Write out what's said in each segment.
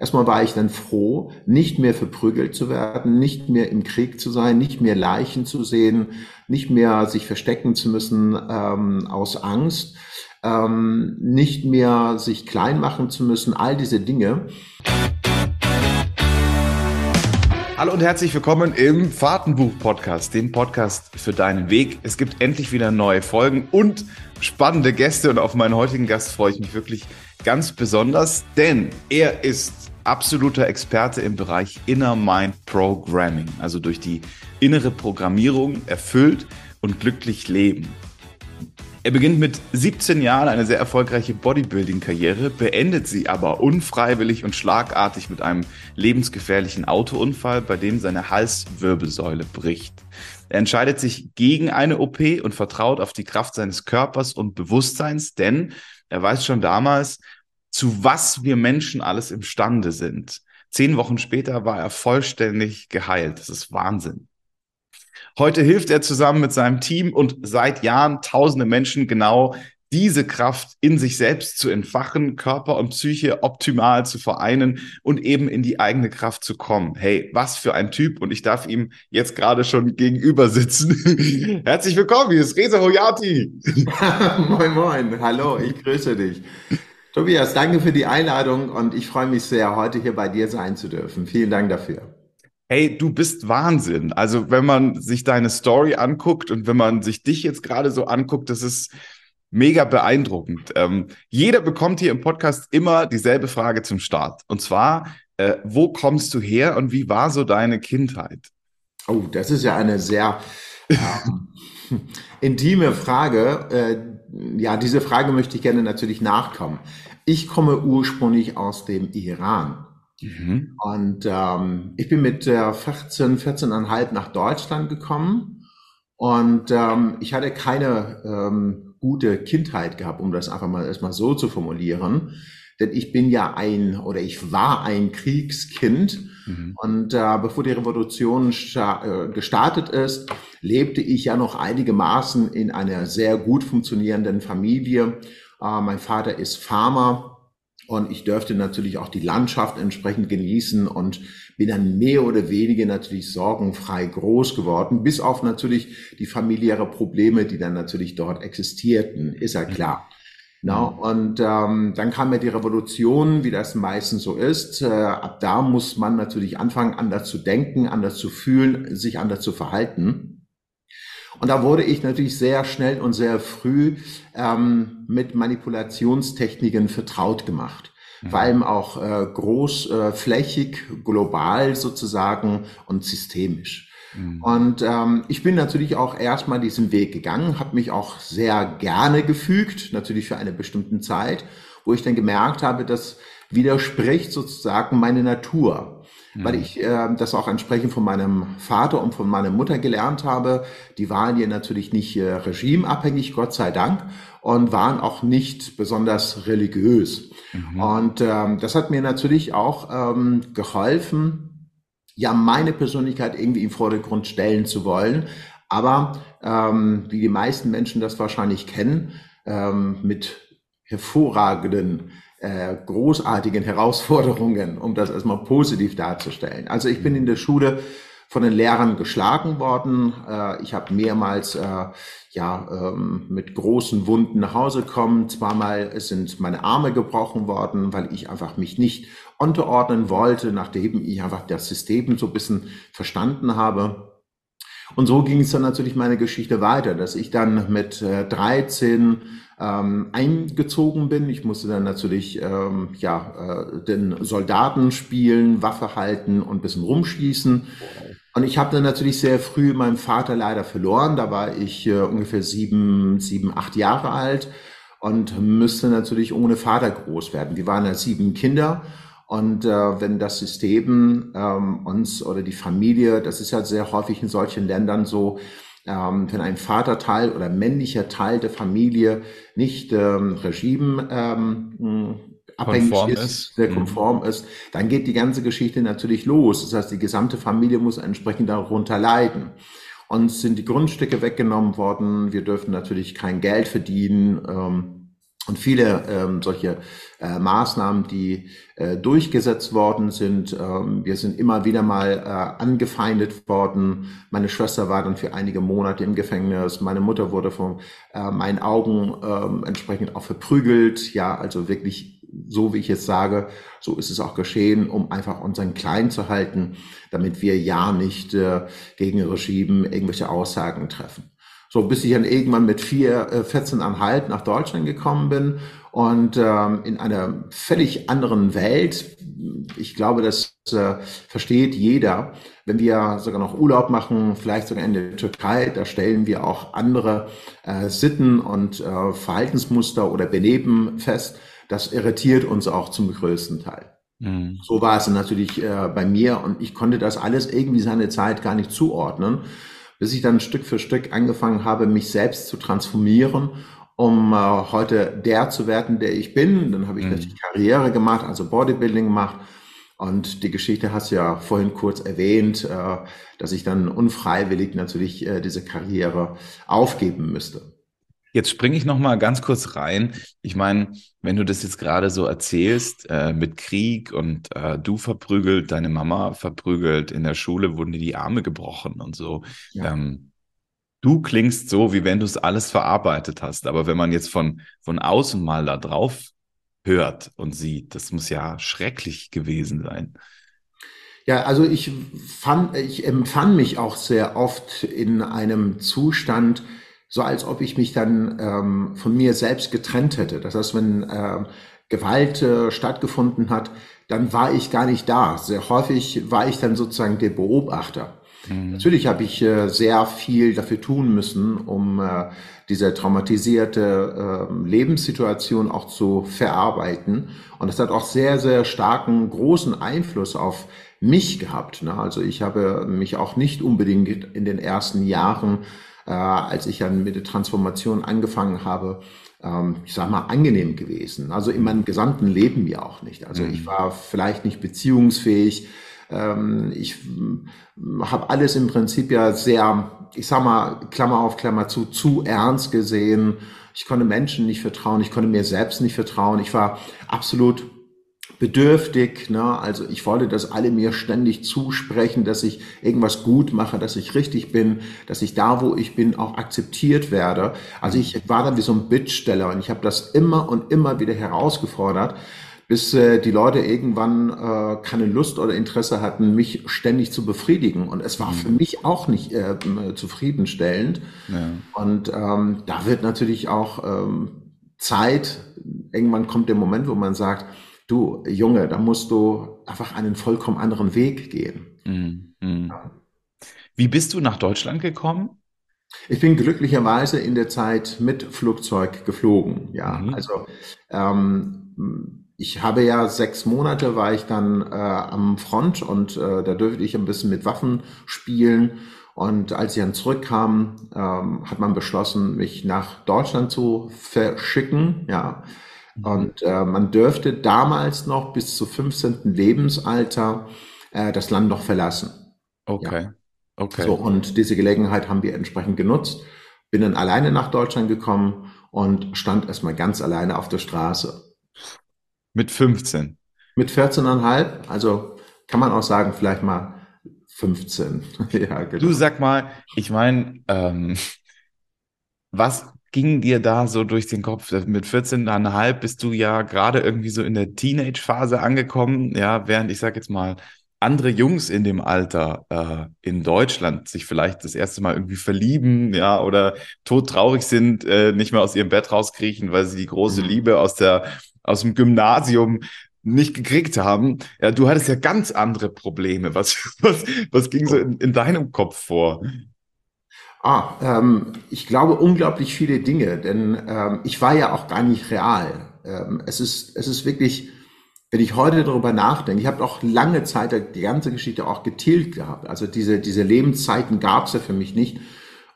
Erstmal war ich dann froh, nicht mehr verprügelt zu werden, nicht mehr im Krieg zu sein, nicht mehr Leichen zu sehen, nicht mehr sich verstecken zu müssen ähm, aus Angst, ähm, nicht mehr sich klein machen zu müssen, all diese Dinge. Hallo und herzlich willkommen im Fahrtenbuch-Podcast, dem Podcast für deinen Weg. Es gibt endlich wieder neue Folgen und spannende Gäste und auf meinen heutigen Gast freue ich mich wirklich ganz besonders, denn er ist absoluter Experte im Bereich Inner Mind Programming, also durch die innere Programmierung erfüllt und glücklich leben. Er beginnt mit 17 Jahren eine sehr erfolgreiche Bodybuilding-Karriere, beendet sie aber unfreiwillig und schlagartig mit einem lebensgefährlichen Autounfall, bei dem seine Halswirbelsäule bricht. Er entscheidet sich gegen eine OP und vertraut auf die Kraft seines Körpers und Bewusstseins, denn er weiß schon damals, zu was wir Menschen alles imstande sind. Zehn Wochen später war er vollständig geheilt. Das ist Wahnsinn. Heute hilft er zusammen mit seinem Team und seit Jahren tausende Menschen genau diese Kraft in sich selbst zu entfachen, Körper und Psyche optimal zu vereinen und eben in die eigene Kraft zu kommen. Hey, was für ein Typ und ich darf ihm jetzt gerade schon gegenüber sitzen. Herzlich willkommen, hier ist Reza Hoyati. moin, moin, hallo, ich grüße dich. Tobias, danke für die Einladung und ich freue mich sehr, heute hier bei dir sein zu dürfen. Vielen Dank dafür hey, du bist Wahnsinn. Also wenn man sich deine Story anguckt und wenn man sich dich jetzt gerade so anguckt, das ist mega beeindruckend. Ähm, jeder bekommt hier im Podcast immer dieselbe Frage zum Start. Und zwar, äh, wo kommst du her und wie war so deine Kindheit? Oh, das ist ja eine sehr ähm, intime Frage. Äh, ja, diese Frage möchte ich gerne natürlich nachkommen. Ich komme ursprünglich aus dem Iran. Mhm. Und ähm, ich bin mit äh, 14, 14,5 nach Deutschland gekommen und ähm, ich hatte keine ähm, gute Kindheit gehabt, um das einfach mal erstmal so zu formulieren. Denn ich bin ja ein oder ich war ein Kriegskind. Mhm. Und äh, bevor die Revolution äh, gestartet ist, lebte ich ja noch einigermaßen in einer sehr gut funktionierenden Familie. Äh, mein Vater ist Farmer und ich dürfte natürlich auch die Landschaft entsprechend genießen und bin dann mehr oder weniger natürlich sorgenfrei groß geworden, bis auf natürlich die familiäre Probleme, die dann natürlich dort existierten, ist ja klar. No, und ähm, dann kam ja die Revolution, wie das meistens so ist. Äh, ab da muss man natürlich anfangen, anders zu denken, anders zu fühlen, sich anders zu verhalten. Und da wurde ich natürlich sehr schnell und sehr früh ähm, mit Manipulationstechniken vertraut gemacht. Mhm. Vor allem auch äh, großflächig, äh, global sozusagen und systemisch. Mhm. Und ähm, ich bin natürlich auch erstmal diesen Weg gegangen, habe mich auch sehr gerne gefügt, natürlich für eine bestimmte Zeit, wo ich dann gemerkt habe, das widerspricht sozusagen meine Natur mhm. weil ich äh, das auch entsprechend von meinem Vater und von meiner Mutter gelernt habe. Die waren ja natürlich nicht äh, regimeabhängig, Gott sei Dank, und waren auch nicht besonders religiös. Mhm. Und ähm, das hat mir natürlich auch ähm, geholfen, ja, meine Persönlichkeit irgendwie im Vordergrund stellen zu wollen. Aber ähm, wie die meisten Menschen das wahrscheinlich kennen, ähm, mit hervorragenden äh, großartigen Herausforderungen, um das erstmal positiv darzustellen. Also ich bin in der Schule von den Lehrern geschlagen worden. Äh, ich habe mehrmals äh, ja ähm, mit großen Wunden nach Hause gekommen. Zweimal sind meine Arme gebrochen worden, weil ich einfach mich nicht unterordnen wollte, nachdem ich einfach das System so ein bisschen verstanden habe. Und so ging es dann natürlich meine Geschichte weiter, dass ich dann mit äh, 13 ähm, eingezogen bin. Ich musste dann natürlich ähm, ja, äh, den Soldaten spielen, Waffe halten und bisschen rumschießen. Und ich habe dann natürlich sehr früh meinen Vater leider verloren. Da war ich äh, ungefähr sieben, sieben, acht Jahre alt und müsste natürlich ohne Vater groß werden. Wir waren ja sieben Kinder. Und äh, wenn das System ähm, uns oder die Familie, das ist ja sehr häufig in solchen Ländern so, ähm, wenn ein Vaterteil oder männlicher Teil der Familie nicht ähm, Regime ähm, abhängig ist, ist, sehr mhm. konform mhm. ist, dann geht die ganze Geschichte natürlich los. Das heißt, die gesamte Familie muss entsprechend darunter leiden. Uns sind die Grundstücke weggenommen worden. Wir dürfen natürlich kein Geld verdienen. Ähm, Und viele ähm, solche äh, Maßnahmen, die äh, durchgesetzt worden sind. Ähm, wir sind immer wieder mal äh, angefeindet worden. Meine Schwester war dann für einige Monate im Gefängnis. Meine Mutter wurde von äh, meinen Augen ähm, entsprechend auch verprügelt. Ja, also wirklich so, wie ich jetzt sage, so ist es auch geschehen, um einfach unseren Klein zu halten, damit wir ja nicht äh, gegen Regime irgendwelche Aussagen treffen. So, bis ich dann irgendwann mit vier, äh, 14,5 nach Deutschland gekommen bin und ähm, in einer völlig anderen Welt. Ich glaube, das äh, versteht jeder. Wenn wir sogar noch Urlaub machen, vielleicht sogar in der Türkei, da stellen wir auch andere äh, Sitten und äh, Verhaltensmuster oder Benehmen fest. Das irritiert uns auch zum größten Teil. Mhm. So war es natürlich äh, bei mir und ich konnte das alles irgendwie seine Zeit gar nicht zuordnen bis ich dann Stück für Stück angefangen habe, mich selbst zu transformieren, um äh, heute der zu werden, der ich bin. Dann habe ich mhm. natürlich Karriere gemacht, also Bodybuilding gemacht. Und die Geschichte hast du ja vorhin kurz erwähnt, äh, dass ich dann unfreiwillig natürlich äh, diese Karriere aufgeben müsste. Jetzt springe ich noch mal ganz kurz rein. Ich meine, wenn du das jetzt gerade so erzählst äh, mit Krieg und äh, du verprügelt, deine Mama verprügelt, in der Schule wurden dir die Arme gebrochen und so. Ja. Ähm, du klingst so, wie wenn du es alles verarbeitet hast. Aber wenn man jetzt von, von außen mal da drauf hört und sieht, das muss ja schrecklich gewesen sein. Ja, also ich fand, ich empfand mich auch sehr oft in einem Zustand, so als ob ich mich dann ähm, von mir selbst getrennt hätte. Das heißt, wenn äh, Gewalt äh, stattgefunden hat, dann war ich gar nicht da. Sehr häufig war ich dann sozusagen der Beobachter. Mhm. Natürlich habe ich äh, sehr viel dafür tun müssen, um äh, diese traumatisierte äh, Lebenssituation auch zu verarbeiten. Und das hat auch sehr, sehr starken, großen Einfluss auf mich gehabt. Ne? Also ich habe mich auch nicht unbedingt in den ersten Jahren äh, als ich dann mit der Transformation angefangen habe, ähm, ich sag mal, angenehm gewesen. Also in meinem gesamten Leben ja auch nicht. Also ich mhm. war vielleicht nicht beziehungsfähig. Ähm, ich habe alles im Prinzip ja sehr, ich sag mal, Klammer auf Klammer zu, zu ernst gesehen. Ich konnte Menschen nicht vertrauen, ich konnte mir selbst nicht vertrauen. Ich war absolut bedürftig. Ne? Also ich wollte, dass alle mir ständig zusprechen, dass ich irgendwas gut mache, dass ich richtig bin, dass ich da, wo ich bin, auch akzeptiert werde. Also ich war dann wie so ein Bittsteller und ich habe das immer und immer wieder herausgefordert bis äh, die Leute irgendwann äh, keine Lust oder Interesse hatten, mich ständig zu befriedigen. Und es war für mhm. mich auch nicht äh, zufriedenstellend. Ja. Und ähm, da wird natürlich auch ähm, Zeit, irgendwann kommt der Moment, wo man sagt, du Junge, da musst du einfach einen vollkommen anderen Weg gehen. Mhm. mhm. Wie bist du nach Deutschland gekommen? Ich bin glücklicherweise in der Zeit mit Flugzeug geflogen. Ja, mhm. also ähm, ich habe ja sechs Monate war ich dann äh, am Front und äh, da dürfte ich ein bisschen mit Waffen spielen. Und als ich dann zurückkam, ähm, hat man beschlossen, mich nach Deutschland zu verschicken. Ja. Und äh, man dürfte damals noch bis zu 15. Lebensalter äh, das Land noch verlassen. Okay. Ja. Okay. So, und diese Gelegenheit haben wir entsprechend genutzt. Bin dann alleine nach Deutschland gekommen und stand erstmal ganz alleine auf der Straße. Mit 15? Mit 14,5. Also kann man auch sagen, vielleicht mal 15. ja, genau. Du sag mal, ich meine, ähm, was ging dir da so durch den Kopf? Mit 14,5 bist du ja gerade irgendwie so in der Teenage-Phase angekommen, ja, während ich sag jetzt mal, andere Jungs in dem Alter äh, in Deutschland sich vielleicht das erste Mal irgendwie verlieben, ja, oder todtraurig sind, äh, nicht mehr aus ihrem Bett rauskriechen, weil sie die große mhm. Liebe aus der aus dem Gymnasium nicht gekriegt haben. Ja, du hattest ja ganz andere Probleme. Was was was ging so in, in deinem Kopf vor? Ah, ähm, ich glaube unglaublich viele Dinge, denn ähm, ich war ja auch gar nicht real. Ähm, es ist, es ist wirklich, wenn ich heute darüber nachdenke, ich habe auch lange Zeit die ganze Geschichte auch getilgt gehabt. Also diese, diese Lebenszeiten gab es ja für mich nicht.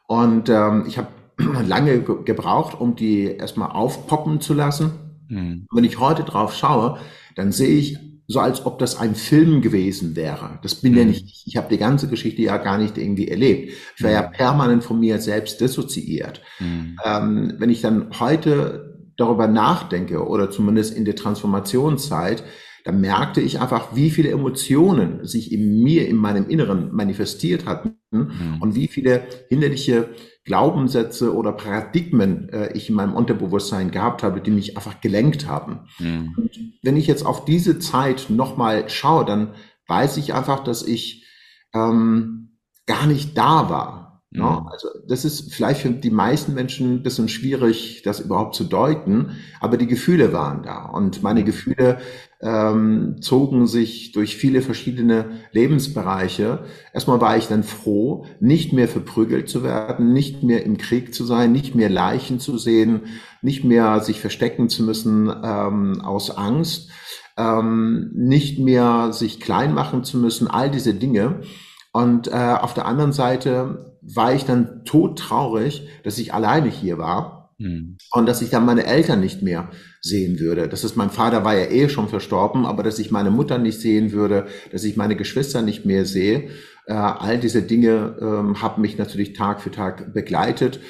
Und ähm, ich habe lange gebraucht, um die erstmal aufpoppen zu lassen. Mhm. Wenn ich heute drauf schaue, dann sehe ich so als ob das ein Film gewesen wäre. Das bin mhm. ja nicht ich. Habe die ganze Geschichte ja gar nicht irgendwie erlebt. Ich war mhm. ja permanent von mir selbst dissoziiert. Mhm. Ähm, wenn ich dann heute darüber nachdenke oder zumindest in der Transformationszeit, dann merkte ich einfach, wie viele Emotionen sich in mir, in meinem Inneren manifestiert hatten mhm. und wie viele hinderliche Glaubenssätze oder Paradigmen äh, ich in meinem Unterbewusstsein gehabt habe, die mich einfach gelenkt haben. Mhm. Und wenn ich jetzt auf diese Zeit nochmal schaue, dann weiß ich einfach, dass ich ähm, gar nicht da war. Ne? mhm. also das ist vielleicht für die meisten Menschen ein bisschen schwierig, das überhaupt zu deuten, aber die Gefühle waren da und meine mhm. Gefühle ähm, zogen sich durch viele verschiedene Lebensbereiche. Erstmal war ich dann froh, nicht mehr verprügelt zu werden, nicht mehr im Krieg zu sein, nicht mehr Leichen zu sehen, nicht mehr sich verstecken zu müssen ähm, aus Angst, ähm, nicht mehr sich klein machen zu müssen, all diese Dinge. Und äh, auf der anderen Seite war ich dann todtraurig, dass ich alleine hier war mhm. und dass ich dann meine Eltern nicht mehr sehen würde. Das ist, mein Vater war ja eh schon verstorben, aber dass ich meine Mutter nicht sehen würde, dass ich meine Geschwister nicht mehr sehe. Äh, all diese Dinge ähm, haben mich natürlich Tag für Tag begleitet.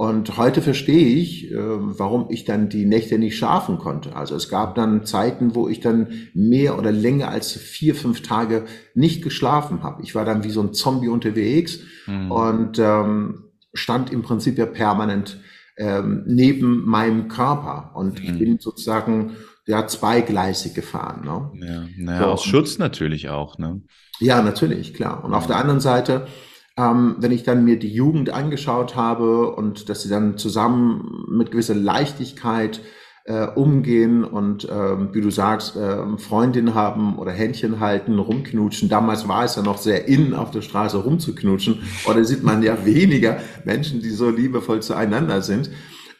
Und heute verstehe ich, äh, warum ich dann die Nächte nicht schlafen konnte. Also es gab dann Zeiten, wo ich dann mehr oder länger als vier, fünf Tage nicht geschlafen habe. Ich war dann wie so ein Zombie unterwegs mhm. und ähm, stand im Prinzip ja permanent ähm, neben meinem Körper. Und mhm. ich bin sozusagen ja zweigleisig gefahren. Ne? Ja, naja, so. aus Schutz natürlich auch. Ne? Ja, natürlich, klar. Und ja. auf der anderen Seite ähm, wenn ich dann mir die Jugend angeschaut habe und dass sie dann zusammen mit gewisser Leichtigkeit äh, umgehen und äh, wie du sagst, äh, Freundin haben oder Händchen halten, rumknutschen. Damals war es ja noch sehr in, auf der Straße rumzuknutschen. Oder sieht man ja weniger Menschen, die so liebevoll zueinander sind.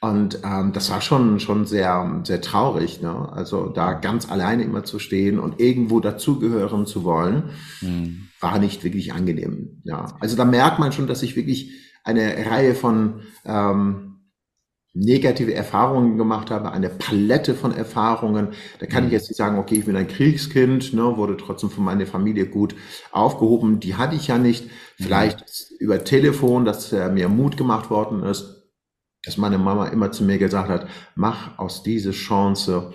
Und ähm, das war schon schon sehr sehr traurig, ne? Also da ganz alleine immer zu stehen und irgendwo dazugehören zu wollen. Mhm war nicht wirklich angenehm. Ja, also da merkt man schon, dass ich wirklich eine Reihe von ähm, negative Erfahrungen gemacht habe, eine Palette von Erfahrungen. Da kann ich mhm. jetzt nicht sagen, okay, ich bin ein Kriegskind, ne, wurde trotzdem von meiner Familie gut aufgehoben. Die hatte ich ja nicht. Mhm. Vielleicht mhm. über Telefon, dass äh, mir Mut gemacht worden ist, dass meine Mama immer zu mir gesagt hat, mach aus dieser Chance,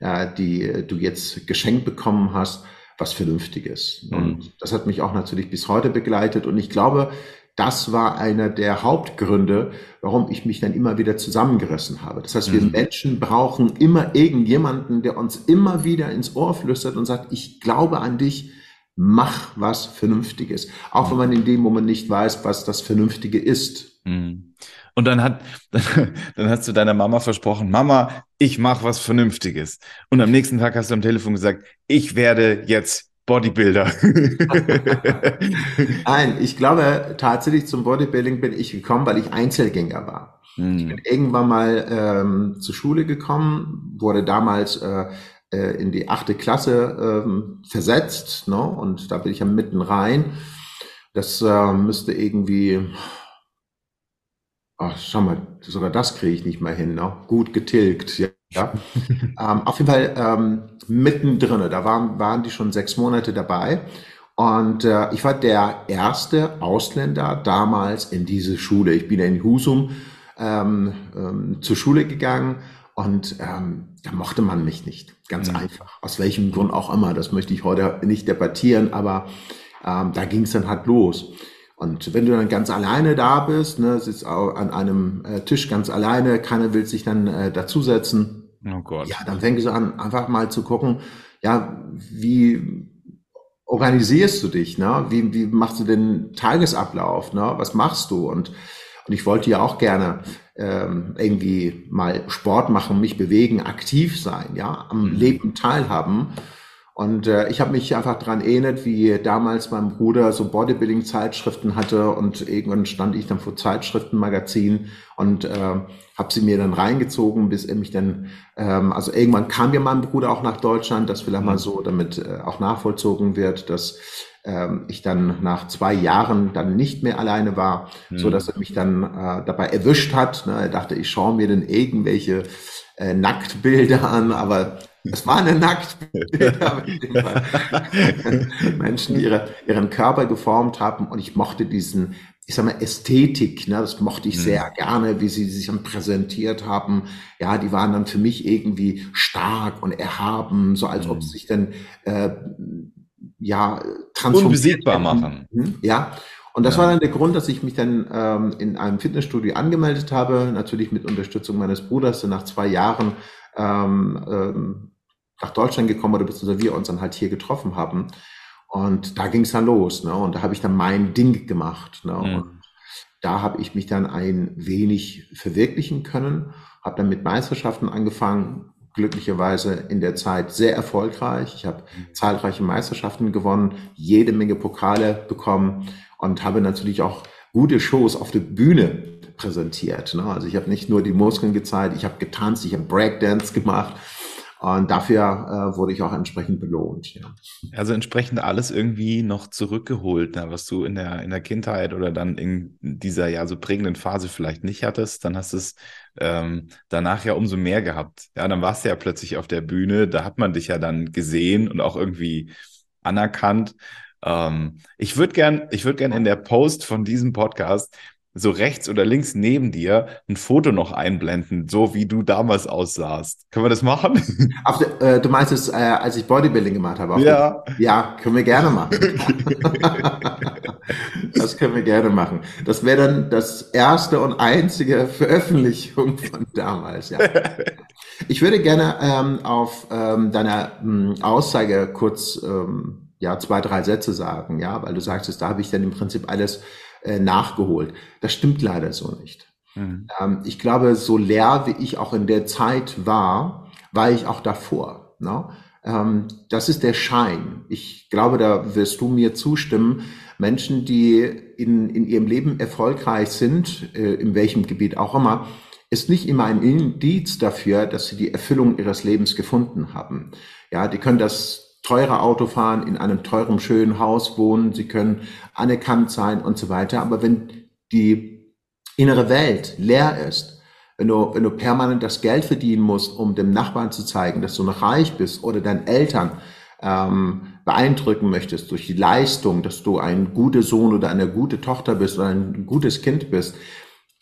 äh, die du jetzt geschenkt bekommen hast, was Vernünftiges. Mhm. Und das hat mich auch natürlich bis heute begleitet. Und ich glaube, das war einer der Hauptgründe, warum ich mich dann immer wieder zusammengerissen habe. Das heißt, wir mhm. Menschen brauchen immer irgendjemanden, der uns immer wieder ins Ohr flüstert und sagt, ich glaube an dich, mach was Vernünftiges. Auch wenn man in dem Moment nicht weiß, was das Vernünftige ist. Mhm. Und dann hat, dann hast du deiner Mama versprochen, Mama, ich mache was Vernünftiges. Und am nächsten Tag hast du am Telefon gesagt, ich werde jetzt Bodybuilder. Nein, ich glaube tatsächlich zum Bodybuilding bin ich gekommen, weil ich Einzelgänger war. Hm. Ich bin irgendwann mal ähm, zur Schule gekommen, wurde damals äh, äh, in die achte Klasse ähm, versetzt, ne? und da bin ich ja mitten rein. Das äh, müsste irgendwie ach, schau mal, sogar das kriege ich nicht mehr hin, ne? gut getilgt. Ja, ja. ähm, auf jeden Fall ähm, mittendrin, da waren, waren die schon sechs Monate dabei. Und äh, ich war der erste Ausländer damals in diese Schule. Ich bin in Husum ähm, ähm, zur Schule gegangen und ähm, da mochte man mich nicht. Ganz mhm. einfach. Aus welchem Grund auch immer. Das möchte ich heute nicht debattieren, aber ähm, da ging es dann halt los. Und wenn du dann ganz alleine da bist, ne, sitzt auch an einem äh, Tisch ganz alleine, keiner will sich dann äh, dazusetzen. Oh Gott. Ja, dann fängst du an, einfach mal zu gucken, ja, wie organisierst du dich, ne? Wie, wie machst du den Tagesablauf, ne? Was machst du? Und, und ich wollte ja auch gerne ähm, irgendwie mal Sport machen, mich bewegen, aktiv sein, ja, am mhm. Leben teilhaben. Und äh, ich habe mich einfach dran erinnert, wie damals mein Bruder so Bodybuilding-Zeitschriften hatte und irgendwann stand ich dann vor Zeitschriftenmagazin und äh, habe sie mir dann reingezogen, bis er mich dann, ähm, also irgendwann kam ja mein Bruder auch nach Deutschland, das vielleicht mal mhm. so damit äh, auch nachvollzogen wird, dass ähm, ich dann nach zwei Jahren dann nicht mehr alleine war, mhm. so dass er mich dann äh, dabei erwischt hat. Ne? Er dachte, ich schaue mir dann irgendwelche äh, Nacktbilder an, aber es war eine Nacktbilder Menschen, die ihre, ihren Körper geformt haben und ich mochte diesen ich sag mal, Ästhetik, ne, das mochte ich mhm. sehr gerne, wie sie sich dann präsentiert haben. Ja, die waren dann für mich irgendwie stark und erhaben, so als ob sie sich dann äh, ja unbesiegbar machen. Mhm, ja. Und das ja. war dann der Grund, dass ich mich dann ähm, in einem Fitnessstudio angemeldet habe, natürlich mit Unterstützung meines Bruders, der nach zwei Jahren ähm, ähm, nach Deutschland gekommen oder beziehungsweise wir uns dann halt hier getroffen haben. Und da ging es dann los. Ne? Und da habe ich dann mein Ding gemacht. Ne? Mhm. Und da habe ich mich dann ein wenig verwirklichen können, habe dann mit Meisterschaften angefangen, glücklicherweise in der Zeit sehr erfolgreich. Ich habe mhm. zahlreiche Meisterschaften gewonnen, jede Menge Pokale bekommen und habe natürlich auch gute Shows auf der Bühne präsentiert. Ne? Also ich habe nicht nur die Muskeln gezeigt, ich habe getanzt, ich habe Breakdance gemacht und dafür äh, wurde ich auch entsprechend belohnt. Ja. Also entsprechend alles irgendwie noch zurückgeholt, ne, was du in der, in der Kindheit oder dann in dieser ja so prägenden Phase vielleicht nicht hattest. Dann hast du es ähm, danach ja umso mehr gehabt. Ja, dann warst du ja plötzlich auf der Bühne, da hat man dich ja dann gesehen und auch irgendwie anerkannt. Ähm, ich würde gern, ich würde gern in der Post von diesem Podcast so rechts oder links neben dir ein Foto noch einblenden, so wie du damals aussahst. Können wir das machen? Der, äh, du meinst es, äh, als ich Bodybuilding gemacht habe? Ja. Den, ja, können wir gerne machen. das können wir gerne machen. Das wäre dann das erste und einzige Veröffentlichung von damals. Ja. Ich würde gerne ähm, auf ähm, deiner ähm, Aussage kurz ähm, ja zwei drei Sätze sagen, ja, weil du sagst, da habe ich dann im Prinzip alles äh, nachgeholt. Das stimmt leider so nicht. Mhm. Ähm, ich glaube, so leer wie ich auch in der Zeit war, war ich auch davor. Ne? Ähm, das ist der Schein. Ich glaube, da wirst du mir zustimmen. Menschen, die in, in ihrem Leben erfolgreich sind, äh, in welchem Gebiet auch immer, ist nicht immer ein Indiz dafür, dass sie die Erfüllung ihres Lebens gefunden haben. Ja, die können das teure Auto fahren, in einem teuren, schönen Haus wohnen, sie können anerkannt sein und so weiter. Aber wenn die innere Welt leer ist, wenn du, wenn du permanent das Geld verdienen musst, um dem Nachbarn zu zeigen, dass du noch reich bist oder deinen Eltern ähm, beeindrucken möchtest durch die Leistung, dass du ein guter Sohn oder eine gute Tochter bist oder ein gutes Kind bist,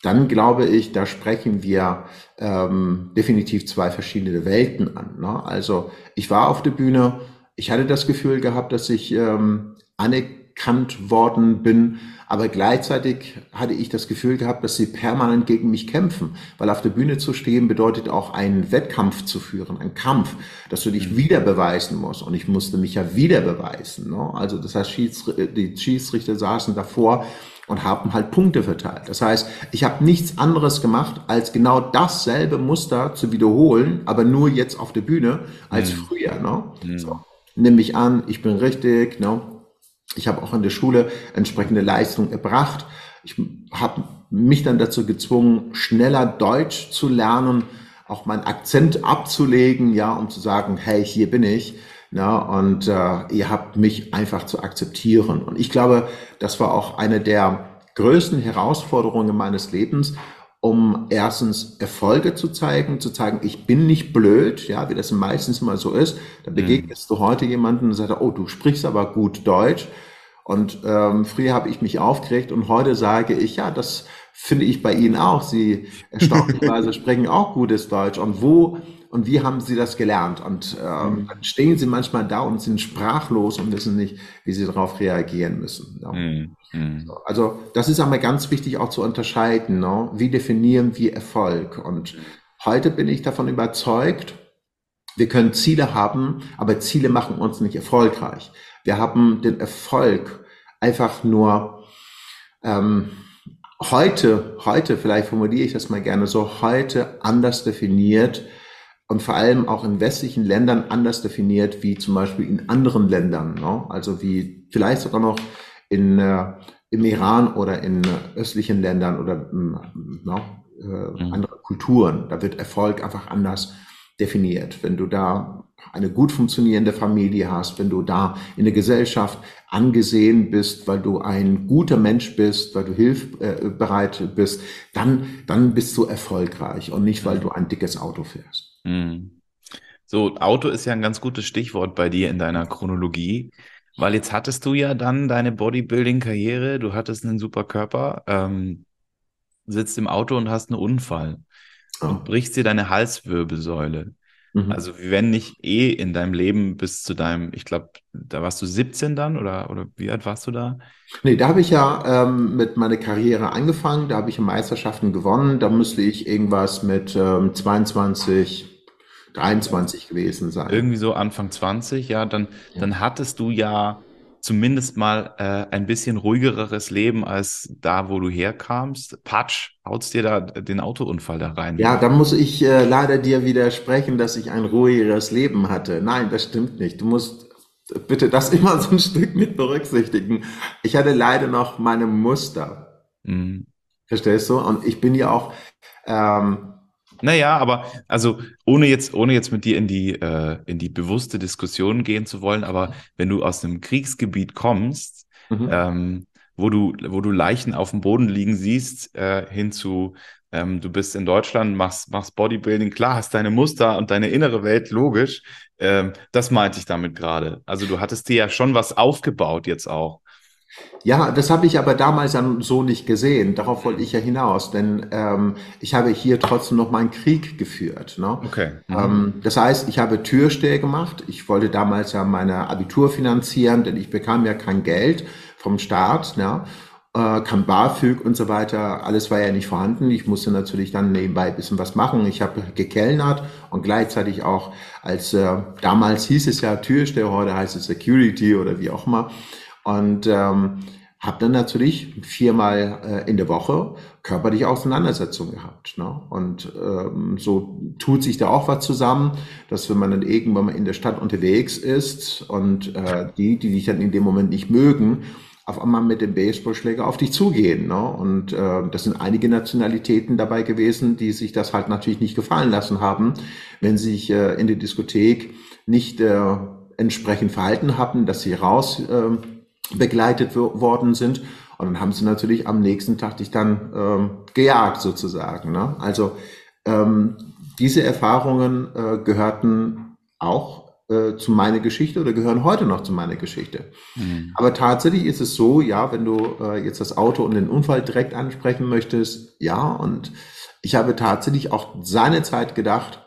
dann glaube ich, da sprechen wir ähm, definitiv zwei verschiedene Welten an. Ne? Also ich war auf der Bühne, ich hatte das Gefühl gehabt, dass ich ähm, anerkannt worden bin, aber gleichzeitig hatte ich das Gefühl gehabt, dass sie permanent gegen mich kämpfen, weil auf der Bühne zu stehen bedeutet auch einen Wettkampf zu führen, einen Kampf, dass du dich mhm. wieder beweisen musst und ich musste mich ja wieder beweisen. Ne? Also das heißt, die Schiedsrichter saßen davor und haben halt Punkte verteilt. Das heißt, ich habe nichts anderes gemacht, als genau dasselbe Muster zu wiederholen, aber nur jetzt auf der Bühne als mhm. früher. Ne? Mhm. So nimm mich an, ich bin richtig. Ne? Ich habe auch in der Schule entsprechende Leistung erbracht. Ich habe mich dann dazu gezwungen, schneller Deutsch zu lernen, auch meinen Akzent abzulegen, ja, um zu sagen, hey, hier bin ich. Ja, und äh, ihr habt mich einfach zu akzeptieren. Und ich glaube, das war auch eine der größten Herausforderungen meines Lebens, um erstens Erfolge zu zeigen, zu zeigen, ich bin nicht blöd, ja, wie das meistens mal so ist. Da mhm. begegnest mhm. du heute jemanden und sagst, oh, du sprichst aber gut Deutsch. Und ähm, früher habe ich mich aufgeregt und heute sage ich, ja, das finde ich bei Ihnen auch. Sie erstaunlicherweise sprechen auch gutes Deutsch. Und wo und wie haben Sie das gelernt? Und ähm, mhm. dann stehen Sie manchmal da und sind sprachlos und wissen nicht, wie Sie darauf reagieren müssen. Ja. Mhm. mhm. Also das ist einmal ganz wichtig auch zu unterscheiden. Ne? Wie definieren wir Erfolg? Und heute bin ich davon überzeugt, wir können Ziele haben, aber Ziele machen uns nicht erfolgreich. Wir haben den Erfolg einfach nur ähm, heute, heute, vielleicht formuliere ich das mal gerne so, heute anders definiert, und vor allem auch in westlichen Ländern anders definiert wie zum Beispiel in anderen Ländern. Ne? Also wie vielleicht sogar noch in, äh, im Iran oder in äh, östlichen Ländern oder äh, äh, mhm. andere Kulturen. Da wird Erfolg einfach anders definiert. Wenn du da eine gut funktionierende Familie hast, wenn du da in der Gesellschaft angesehen bist, weil du ein guter Mensch bist, weil du hilfbereit bist, dann, dann bist du erfolgreich und nicht, weil du ein dickes Auto fährst. Mhm. So, Auto ist ja ein ganz gutes Stichwort bei dir in deiner Chronologie. Weil jetzt hattest du ja dann deine Bodybuilding-Karriere, du hattest einen super Körper, ähm, sitzt im Auto und hast einen Unfall oh. und brichst dir deine Halswirbelsäule. Mhm. Also wenn nicht eh in deinem Leben bis zu deinem, ich glaube, da warst du 17 dann oder, oder wie alt warst du da? Nee, da habe ich ja ähm, mit meiner Karriere angefangen, da habe ich Meisterschaften gewonnen, da müsste ich irgendwas mit ähm, 22, 23 gewesen sein. Irgendwie so Anfang 20, ja, dann, ja. dann hattest du ja zumindest mal äh, ein bisschen ruhigeres Leben als da, wo du herkamst. Patsch, haut's dir da den Autounfall da rein? Ja, da muss ich äh, leider dir widersprechen, dass ich ein ruhigeres Leben hatte. Nein, das stimmt nicht. Du musst bitte das immer so ein Stück mit berücksichtigen. Ich hatte leider noch meine Muster. Mhm. Verstehst du? Und ich bin ja auch ähm, naja, aber also ohne jetzt, ohne jetzt mit dir in die, äh, in die bewusste Diskussion gehen zu wollen, aber wenn du aus einem Kriegsgebiet kommst, mhm. ähm, wo du, wo du Leichen auf dem Boden liegen siehst, äh, hinzu, ähm, du bist in Deutschland, machst, machst Bodybuilding, klar, hast deine Muster und deine innere Welt, logisch. Ähm, das meinte ich damit gerade. Also du hattest dir ja schon was aufgebaut jetzt auch. Ja, das habe ich aber damals dann so nicht gesehen. Darauf wollte ich ja hinaus, denn ähm, ich habe hier trotzdem noch meinen Krieg geführt. Ne? Okay. Mhm. Ähm, das heißt, ich habe Türsteher gemacht. Ich wollte damals ja meine Abitur finanzieren, denn ich bekam ja kein Geld vom Staat. Ne? Äh, kein BAföG und so weiter. Alles war ja nicht vorhanden. Ich musste natürlich dann nebenbei ein bisschen was machen. Ich habe gekellnert und gleichzeitig auch als, äh, damals hieß es ja Türsteher, heute heißt es Security oder wie auch immer und ähm, habe dann natürlich viermal äh, in der Woche körperliche Auseinandersetzungen gehabt. Ne? Und ähm, so tut sich da auch was zusammen, dass wenn man dann irgendwann mal in der Stadt unterwegs ist und äh, die, die dich dann in dem Moment nicht mögen, auf einmal mit dem Baseballschläger auf dich zugehen. Ne? Und äh, das sind einige Nationalitäten dabei gewesen, die sich das halt natürlich nicht gefallen lassen haben, wenn sie sich äh, in der Diskothek nicht äh, entsprechend verhalten haben, dass sie raus äh, begleitet worden sind. Und dann haben sie natürlich am nächsten Tag dich dann ähm, gejagt sozusagen. Ne? Also ähm, diese Erfahrungen äh, gehörten auch äh, zu meiner Geschichte oder gehören heute noch zu meiner Geschichte. Mhm. Aber tatsächlich ist es so, ja, wenn du äh, jetzt das Auto und den Unfall direkt ansprechen möchtest, ja, und ich habe tatsächlich auch seine Zeit gedacht,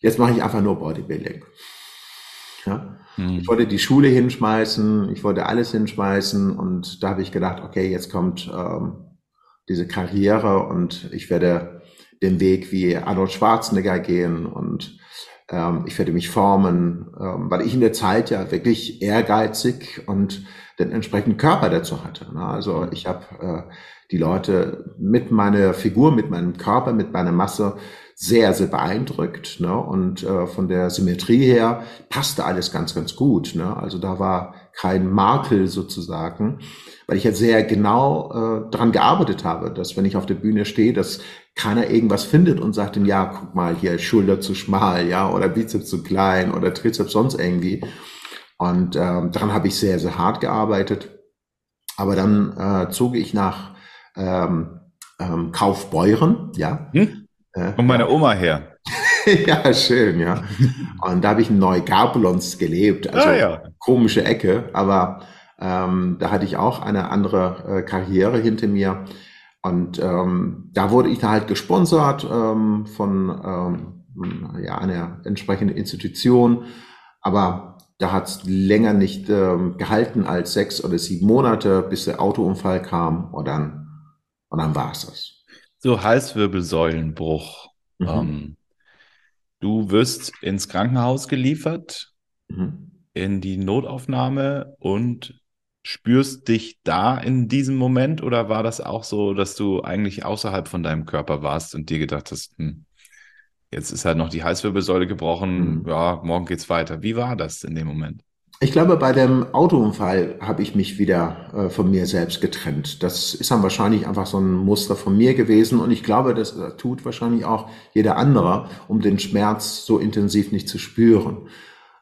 jetzt mache ich einfach nur Bodybuilding. Ja? Mhm. Ich wollte die Schule hinschmeißen, ich wollte alles hinschmeißen und da habe ich gedacht, okay, jetzt kommt ähm, diese Karriere und ich werde den Weg wie Arnold Schwarzenegger gehen und ähm, ich werde mich formen, ähm, weil ich in der Zeit ja wirklich ehrgeizig und den entsprechenden Körper dazu hatte. Ne? Also ich habe äh, die Leute mit meiner Figur, mit meinem Körper, mit meiner Masse sehr, sehr beeindruckt. Ne? Und äh, von der Symmetrie her passte alles ganz, ganz gut. Ne? Also da war kein Makel sozusagen, weil ich jetzt sehr genau äh, daran gearbeitet habe, dass wenn ich auf der Bühne stehe, dass keiner irgendwas findet und sagt, ja, guck mal, hier Schulter zu schmal, ja, oder Bizeps zu klein oder Trizeps sonst irgendwie. Und ähm, daran habe ich sehr, sehr hart gearbeitet. Aber dann äh, zog ich nach ähm, ähm, Kaufbeuren, ja, hm? Von meiner Oma her. ja, schön, ja. Und da habe ich in Neugabelons gelebt, also ah, ja. komische Ecke, aber ähm, da hatte ich auch eine andere äh, Karriere hinter mir. Und ähm, da wurde ich da halt gesponsert ähm, von ähm, ja, einer entsprechenden Institution. Aber da hat es länger nicht ähm, gehalten als sechs oder sieben Monate, bis der Autounfall kam und dann, und dann war es das. So Halswirbelsäulenbruch. Mhm. Ähm, du wirst ins Krankenhaus geliefert, mhm. in die Notaufnahme und spürst dich da in diesem Moment oder war das auch so, dass du eigentlich außerhalb von deinem Körper warst und dir gedacht hast, hm, jetzt ist halt noch die Halswirbelsäule gebrochen, mhm. ja, morgen geht's weiter. Wie war das in dem Moment? Ich glaube, bei dem Autounfall habe ich mich wieder äh, von mir selbst getrennt. Das ist dann wahrscheinlich einfach so ein Muster von mir gewesen und ich glaube, das tut wahrscheinlich auch jeder andere, um den Schmerz so intensiv nicht zu spüren.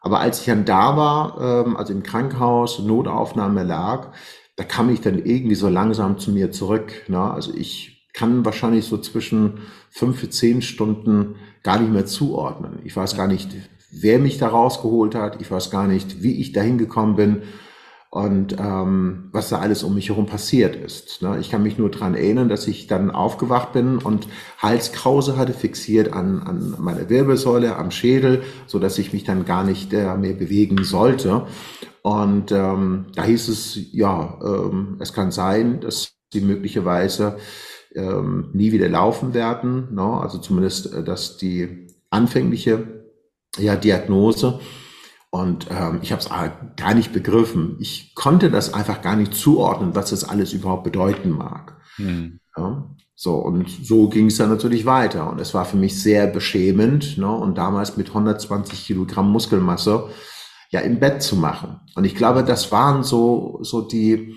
Aber als ich dann da war, ähm, also im Krankenhaus, Notaufnahme lag, da kam ich dann irgendwie so langsam zu mir zurück. Ne? Also ich kann wahrscheinlich so zwischen fünf bis zehn Stunden gar nicht mehr zuordnen. Ich weiß gar nicht, wer mich da rausgeholt hat. Ich weiß gar nicht, wie ich dahin gekommen bin und ähm, was da alles um mich herum passiert ist. Ne? Ich kann mich nur dran erinnern, dass ich dann aufgewacht bin und Halskrause hatte, fixiert an, an meine Wirbelsäule, am Schädel, so dass ich mich dann gar nicht äh, mehr bewegen sollte. Und ähm, da hieß es, ja, ähm, es kann sein, dass sie möglicherweise ähm, nie wieder laufen werden. Ne? Also zumindest, äh, dass die anfängliche ja, Diagnose und ähm, ich habe es gar nicht begriffen. Ich konnte das einfach gar nicht zuordnen, was das alles überhaupt bedeuten mag. Hm. Ja, so, und so ging es dann natürlich weiter. Und es war für mich sehr beschämend, ne, und damals mit 120 Kilogramm Muskelmasse ja im Bett zu machen. Und ich glaube, das waren so, so die,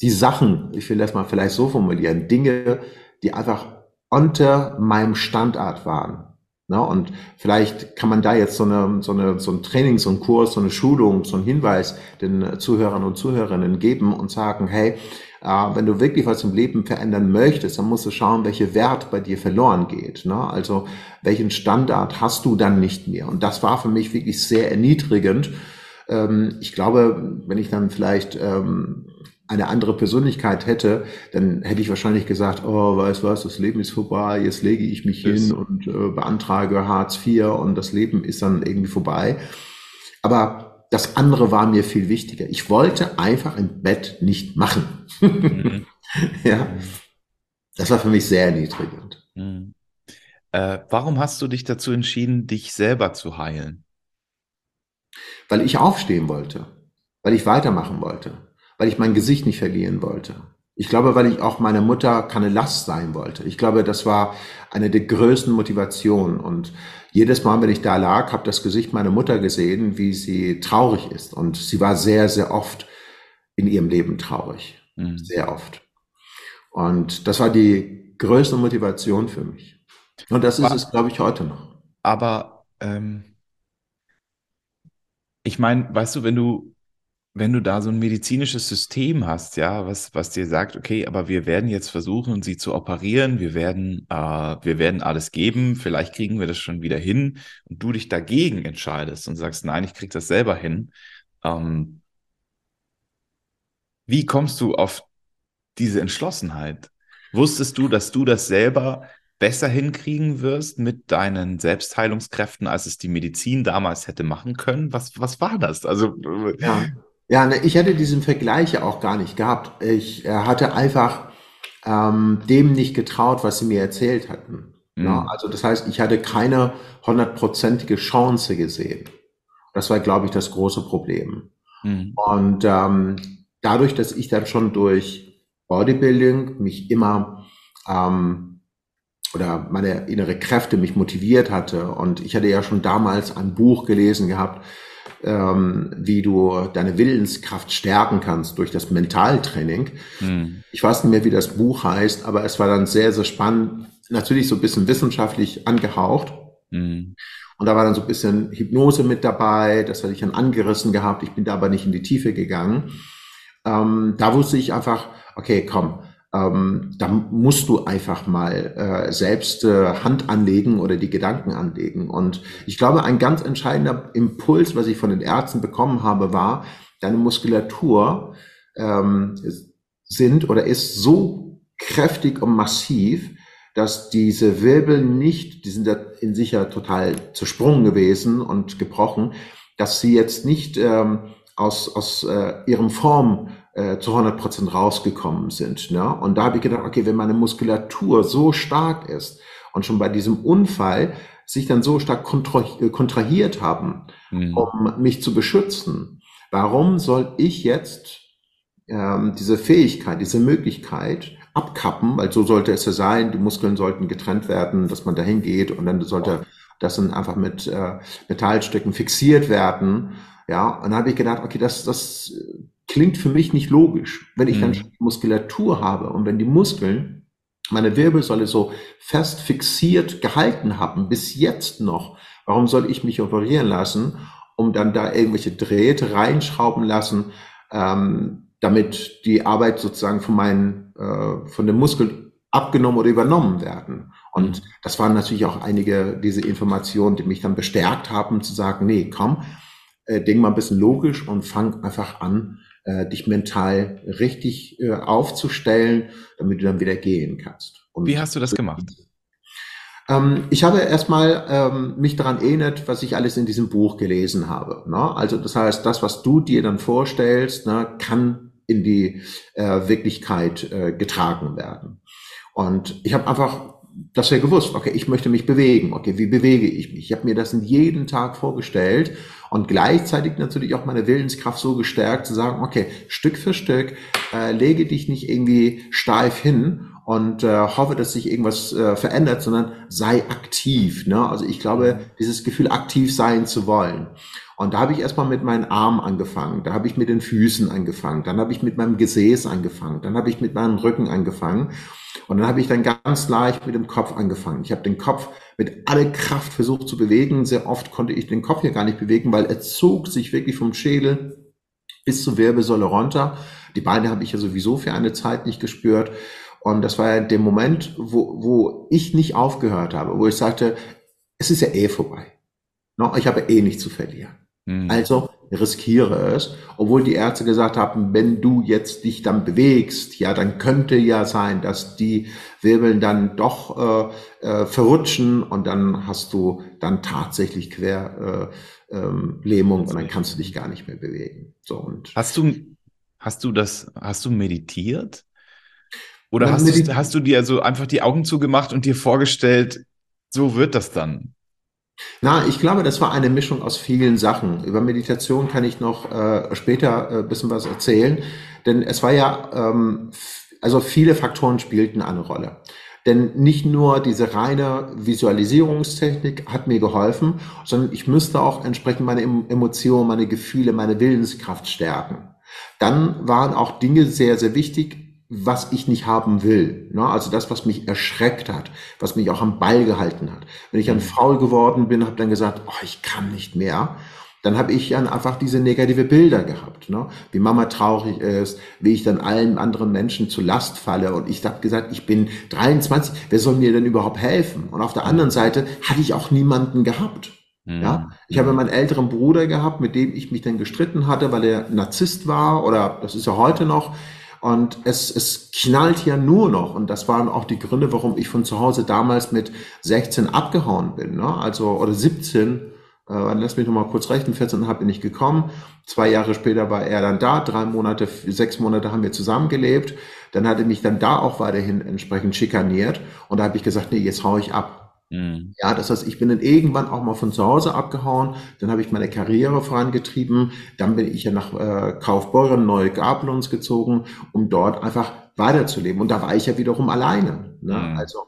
die Sachen, ich will das mal vielleicht so formulieren, Dinge, die einfach unter meinem Standard waren. Ne? Und vielleicht kann man da jetzt so, eine, so, eine, so ein Training, so ein Kurs, so eine Schulung, so einen Hinweis den Zuhörern und Zuhörerinnen geben und sagen, hey, äh, wenn du wirklich was im Leben verändern möchtest, dann musst du schauen, welcher Wert bei dir verloren geht. Ne? Also welchen Standard hast du dann nicht mehr? Und das war für mich wirklich sehr erniedrigend. Ähm, ich glaube, wenn ich dann vielleicht ähm, eine andere Persönlichkeit hätte, dann hätte ich wahrscheinlich gesagt, oh, weißt was, das Leben ist vorbei, jetzt lege ich mich das hin und äh, beantrage Hartz IV und das Leben ist dann irgendwie vorbei. Aber das andere war mir viel wichtiger. Ich wollte einfach im Bett nicht machen. Mhm. ja. Das war für mich sehr erniedrigend. Mhm. Äh, warum hast du dich dazu entschieden, dich selber zu heilen? Weil ich aufstehen wollte, weil ich weitermachen wollte weil ich mein Gesicht nicht verlieren wollte. Ich glaube, weil ich auch meiner Mutter keine Last sein wollte. Ich glaube, das war eine der größten Motivationen. Und jedes Mal, wenn ich da lag, habe das Gesicht meiner Mutter gesehen, wie sie traurig ist. Und sie war sehr, sehr oft in ihrem Leben traurig. Mhm. Sehr oft. Und das war die größte Motivation für mich. Und das ist es, glaube ich, heute noch. Aber ähm, ich meine, weißt du, wenn du wenn du da so ein medizinisches System hast, ja, was, was dir sagt, okay, aber wir werden jetzt versuchen, sie zu operieren, wir werden, äh, wir werden alles geben, vielleicht kriegen wir das schon wieder hin und du dich dagegen entscheidest und sagst, nein, ich krieg das selber hin. Ähm, wie kommst du auf diese Entschlossenheit? Wusstest du, dass du das selber besser hinkriegen wirst mit deinen Selbstheilungskräften, als es die Medizin damals hätte machen können? Was, was war das? Also, ja. Ja, ne, ich hätte diesen Vergleich auch gar nicht gehabt. Ich äh, hatte einfach ähm, dem nicht getraut, was sie mir erzählt hatten. Mhm. Ja, also das heißt, ich hatte keine hundertprozentige Chance gesehen. Das war, glaube ich, das große Problem. Mhm. Und ähm, dadurch, dass ich dann schon durch Bodybuilding mich immer ähm, oder meine innere Kräfte mich motiviert hatte und ich hatte ja schon damals ein Buch gelesen gehabt, ähm, wie du deine Willenskraft stärken kannst durch das Mentaltraining. Mhm. Ich weiß nicht mehr, wie das Buch heißt, aber es war dann sehr, sehr spannend. Natürlich so ein bisschen wissenschaftlich angehaucht. Mhm. Und da war dann so ein bisschen Hypnose mit dabei. Das hatte ich dann angerissen gehabt. Ich bin da aber nicht in die Tiefe gegangen. Ähm, da wusste ich einfach, okay, komm, ähm, da musst du einfach mal äh, selbst äh, Hand anlegen oder die Gedanken anlegen. Und ich glaube, ein ganz entscheidender Impuls, was ich von den Ärzten bekommen habe, war, deine Muskulatur ähm, sind oder ist so kräftig und massiv, dass diese Wirbel nicht, die sind ja in sich ja total zersprungen gewesen und gebrochen, dass sie jetzt nicht ähm, aus, aus äh, ihrem Form äh, zu 100 Prozent rausgekommen sind. Ne? Und da habe ich gedacht, okay, wenn meine Muskulatur so stark ist und schon bei diesem Unfall sich dann so stark äh, kontrahiert haben, mhm. um mich zu beschützen, warum soll ich jetzt ähm, diese Fähigkeit, diese Möglichkeit abkappen, weil so sollte es ja sein, die Muskeln sollten getrennt werden, dass man dahin geht und dann sollte das dann einfach mit äh, Metallstücken fixiert werden. Ja, und dann habe ich gedacht, okay, das, das klingt für mich nicht logisch. Wenn ich mhm. dann Muskulatur habe und wenn die Muskeln meine Wirbelsäule so fest fixiert gehalten haben, bis jetzt noch, warum soll ich mich operieren lassen, um dann da irgendwelche Drähte reinschrauben lassen, ähm, damit die Arbeit sozusagen von meinen, äh, von den Muskeln abgenommen oder übernommen werden. Und das waren natürlich auch einige diese Informationen, die mich dann bestärkt haben, zu sagen, nee, komm, äh, denk mal ein bisschen logisch und fang einfach an, äh, dich mental richtig äh, aufzustellen, damit du dann wieder gehen kannst. Und Wie hast du das gemacht? Ähm, ich habe erstmal ähm, mich daran erinnert, was ich alles in diesem Buch gelesen habe. Ne? Also das heißt, das, was du dir dann vorstellst, ne, kann in die äh, Wirklichkeit äh, getragen werden. Und ich habe einfach das ja gewusst, okay, ich möchte mich bewegen, okay, wie bewege ich mich? Ich habe mir das jeden Tag vorgestellt und gleichzeitig natürlich auch meine Willenskraft so gestärkt zu sagen, okay, Stück für Stück, äh, lege dich nicht irgendwie steif hin und äh, hoffe, dass sich irgendwas äh, verändert, sondern sei aktiv. Ne? Also ich glaube, dieses Gefühl, aktiv sein zu wollen. Und da habe ich erstmal mit meinen Armen angefangen, da habe ich mit den Füßen angefangen, dann habe ich mit meinem Gesäß angefangen, dann habe ich mit meinem Rücken angefangen und dann habe ich dann ganz leicht mit dem Kopf angefangen. Ich habe den Kopf mit aller Kraft versucht zu bewegen. Sehr oft konnte ich den Kopf hier gar nicht bewegen, weil er zog sich wirklich vom Schädel bis zur Wirbelsäule runter. Die Beine habe ich ja sowieso für eine Zeit nicht gespürt. Und das war ja der Moment, wo, wo ich nicht aufgehört habe, wo ich sagte, es ist ja eh vorbei. Ich habe eh nichts zu verlieren. Mhm. Also riskiere es, obwohl die Ärzte gesagt haben, wenn du jetzt dich dann bewegst, ja, dann könnte ja sein, dass die Wirbeln dann doch äh, äh, verrutschen und dann hast du dann tatsächlich Querlähmung äh, ähm, Lähmung und dann kannst du dich gar nicht mehr bewegen. So und hast du hast du das hast du meditiert oder hast du, hast du dir also einfach die Augen zugemacht und dir vorgestellt, so wird das dann? Na, ich glaube, das war eine Mischung aus vielen Sachen. Über Meditation kann ich noch äh, später äh, bisschen was erzählen, denn es war ja, ähm, also viele Faktoren spielten eine Rolle. Denn nicht nur diese reine Visualisierungstechnik hat mir geholfen, sondern ich müsste auch entsprechend meine Emotionen, meine Gefühle, meine Willenskraft stärken. Dann waren auch Dinge sehr, sehr wichtig, was ich nicht haben will. Ne? Also das, was mich erschreckt hat, was mich auch am Ball gehalten hat. Wenn ich dann mhm. faul geworden bin, habe dann gesagt, oh, ich kann nicht mehr. Dann habe ich dann einfach diese negative Bilder gehabt, ne? wie Mama traurig ist, wie ich dann allen anderen Menschen zu Last falle. Und ich habe gesagt, ich bin 23, wer soll mir denn überhaupt helfen? Und auf der anderen Seite hatte ich auch niemanden gehabt. Mhm. Ja, ich habe meinen älteren Bruder gehabt, mit dem ich mich dann gestritten hatte, weil er Narzisst war oder das ist ja heute noch. Und es, es knallt ja nur noch. Und das waren auch die Gründe, warum ich von zu Hause damals mit 16 abgehauen bin. Ne? Also, oder 17. Äh, lass mich noch mal kurz rechnen. 14,5 bin ich gekommen. Zwei Jahre später war er dann da. Drei Monate, sechs Monate haben wir zusammengelebt. Dann hat er mich dann da auch weiterhin entsprechend schikaniert. Und da habe ich gesagt, nee, jetzt hau ich ab. Mhm. Ja, das heißt, ich bin dann irgendwann auch mal von zu Hause abgehauen, dann habe ich meine Karriere vorangetrieben, dann bin ich ja nach äh, Kaufbeuren, Neue Gabelons gezogen, um dort einfach weiterzuleben. Und da war ich ja wiederum alleine. Ne? Mhm. Also,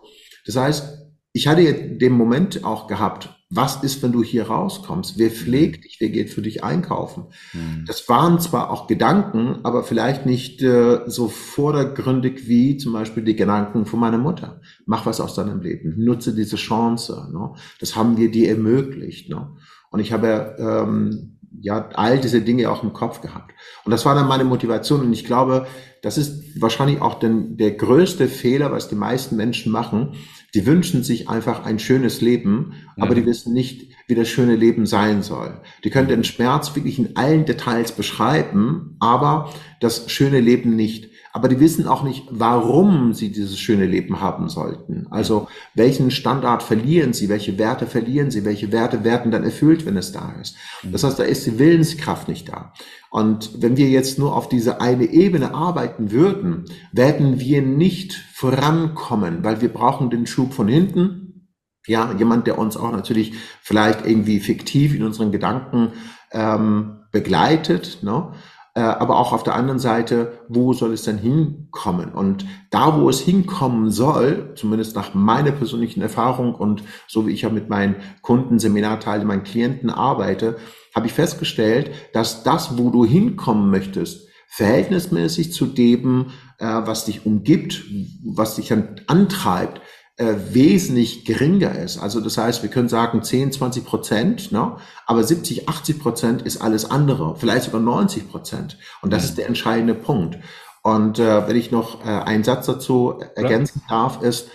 das heißt, ich hatte den Moment auch gehabt, was ist, wenn du hier rauskommst? Wer pflegt dich? Wer geht für dich einkaufen? Mhm. Das waren zwar auch Gedanken, aber vielleicht nicht äh, so vordergründig wie zum Beispiel die Gedanken von meiner Mutter. Mach was aus deinem Leben. Nutze diese Chance. Ne? Das haben wir dir ermöglicht. Ne? Und ich habe ähm, ja all diese Dinge auch im Kopf gehabt. Und das war dann meine Motivation. Und ich glaube, das ist wahrscheinlich auch den, der größte Fehler, was die meisten Menschen machen die wünschen sich einfach ein schönes Leben, aber die wissen nicht, wie das schöne Leben sein soll. Die können den Schmerz wirklich in allen Details beschreiben, aber das schöne Leben nicht aber die wissen auch nicht, warum sie dieses schöne Leben haben sollten. Also welchen Standard verlieren sie, welche Werte verlieren sie, welche Werte werden dann erfüllt, wenn es da ist. Das heißt, da ist die Willenskraft nicht da. Und wenn wir jetzt nur auf diese eine Ebene arbeiten würden, werden wir nicht vorankommen, weil wir brauchen den Schub von hinten. Ja, jemand, der uns auch natürlich vielleicht irgendwie fiktiv in unseren Gedanken ähm, begleitet. Ne? Äh, aber auch auf der anderen Seite, wo soll es denn hinkommen? Und da, wo es hinkommen soll, zumindest nach meiner persönlichen Erfahrung und so wie ich ja mit meinen Kunden, Seminarteilen, meinen Klienten arbeite, habe ich festgestellt, dass das, wo du hinkommen möchtest, verhältnismäßig zu dem, äh, was dich umgibt, was dich dann antreibt, äh, wesentlich geringer ist. Also das heißt, wir können sagen 10, 20 Prozent, ne? aber 70, 80 Prozent ist alles andere, vielleicht sogar 90 Prozent. Und das mhm. ist der entscheidende Punkt. Und äh, wenn ich noch äh, einen Satz dazu ergänzen ja. darf, ist,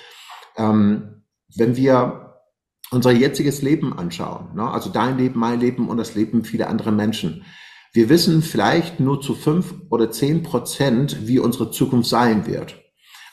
ähm, wenn wir unser jetziges Leben anschauen, ne, also dein Leben, mein Leben und das Leben vieler anderer Menschen, wir wissen vielleicht nur zu fünf oder zehn Prozent, wie unsere Zukunft sein wird.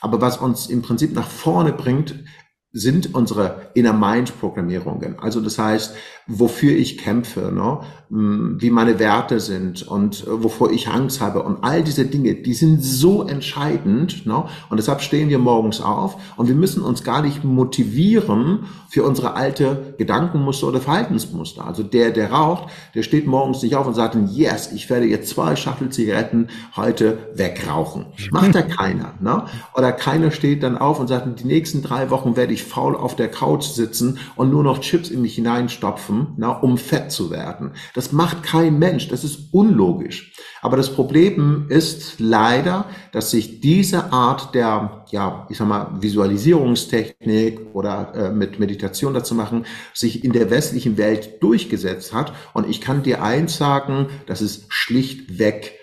Aber was uns im Prinzip nach vorne bringt, sind unsere Inner Mind Programmierungen. Also das heißt, wofür ich kämpfe, ne? wie meine Werte sind und äh, wovor ich Angst habe und all diese Dinge, die sind so entscheidend. Ne? Und deshalb stehen wir morgens auf und wir müssen uns gar nicht motivieren für unsere alte Gedankenmuster oder Verhaltensmuster. Also der, der raucht, der steht morgens nicht auf und sagt, yes, ich werde jetzt zwei Schachtel Zigaretten heute wegrauchen. Macht da keiner. Ne? Oder keiner steht dann auf und sagt, die nächsten drei Wochen werde ich faul auf der Couch sitzen und nur noch Chips in mich hineinstopfen, na, um fett zu werden. Das macht kein Mensch. Das ist unlogisch. Aber das Problem ist leider, dass sich diese Art der, ja, ich sag mal, Visualisierungstechnik oder äh, mit Meditation dazu machen, sich in der westlichen Welt durchgesetzt hat. Und ich kann dir eins sagen, das ist schlichtweg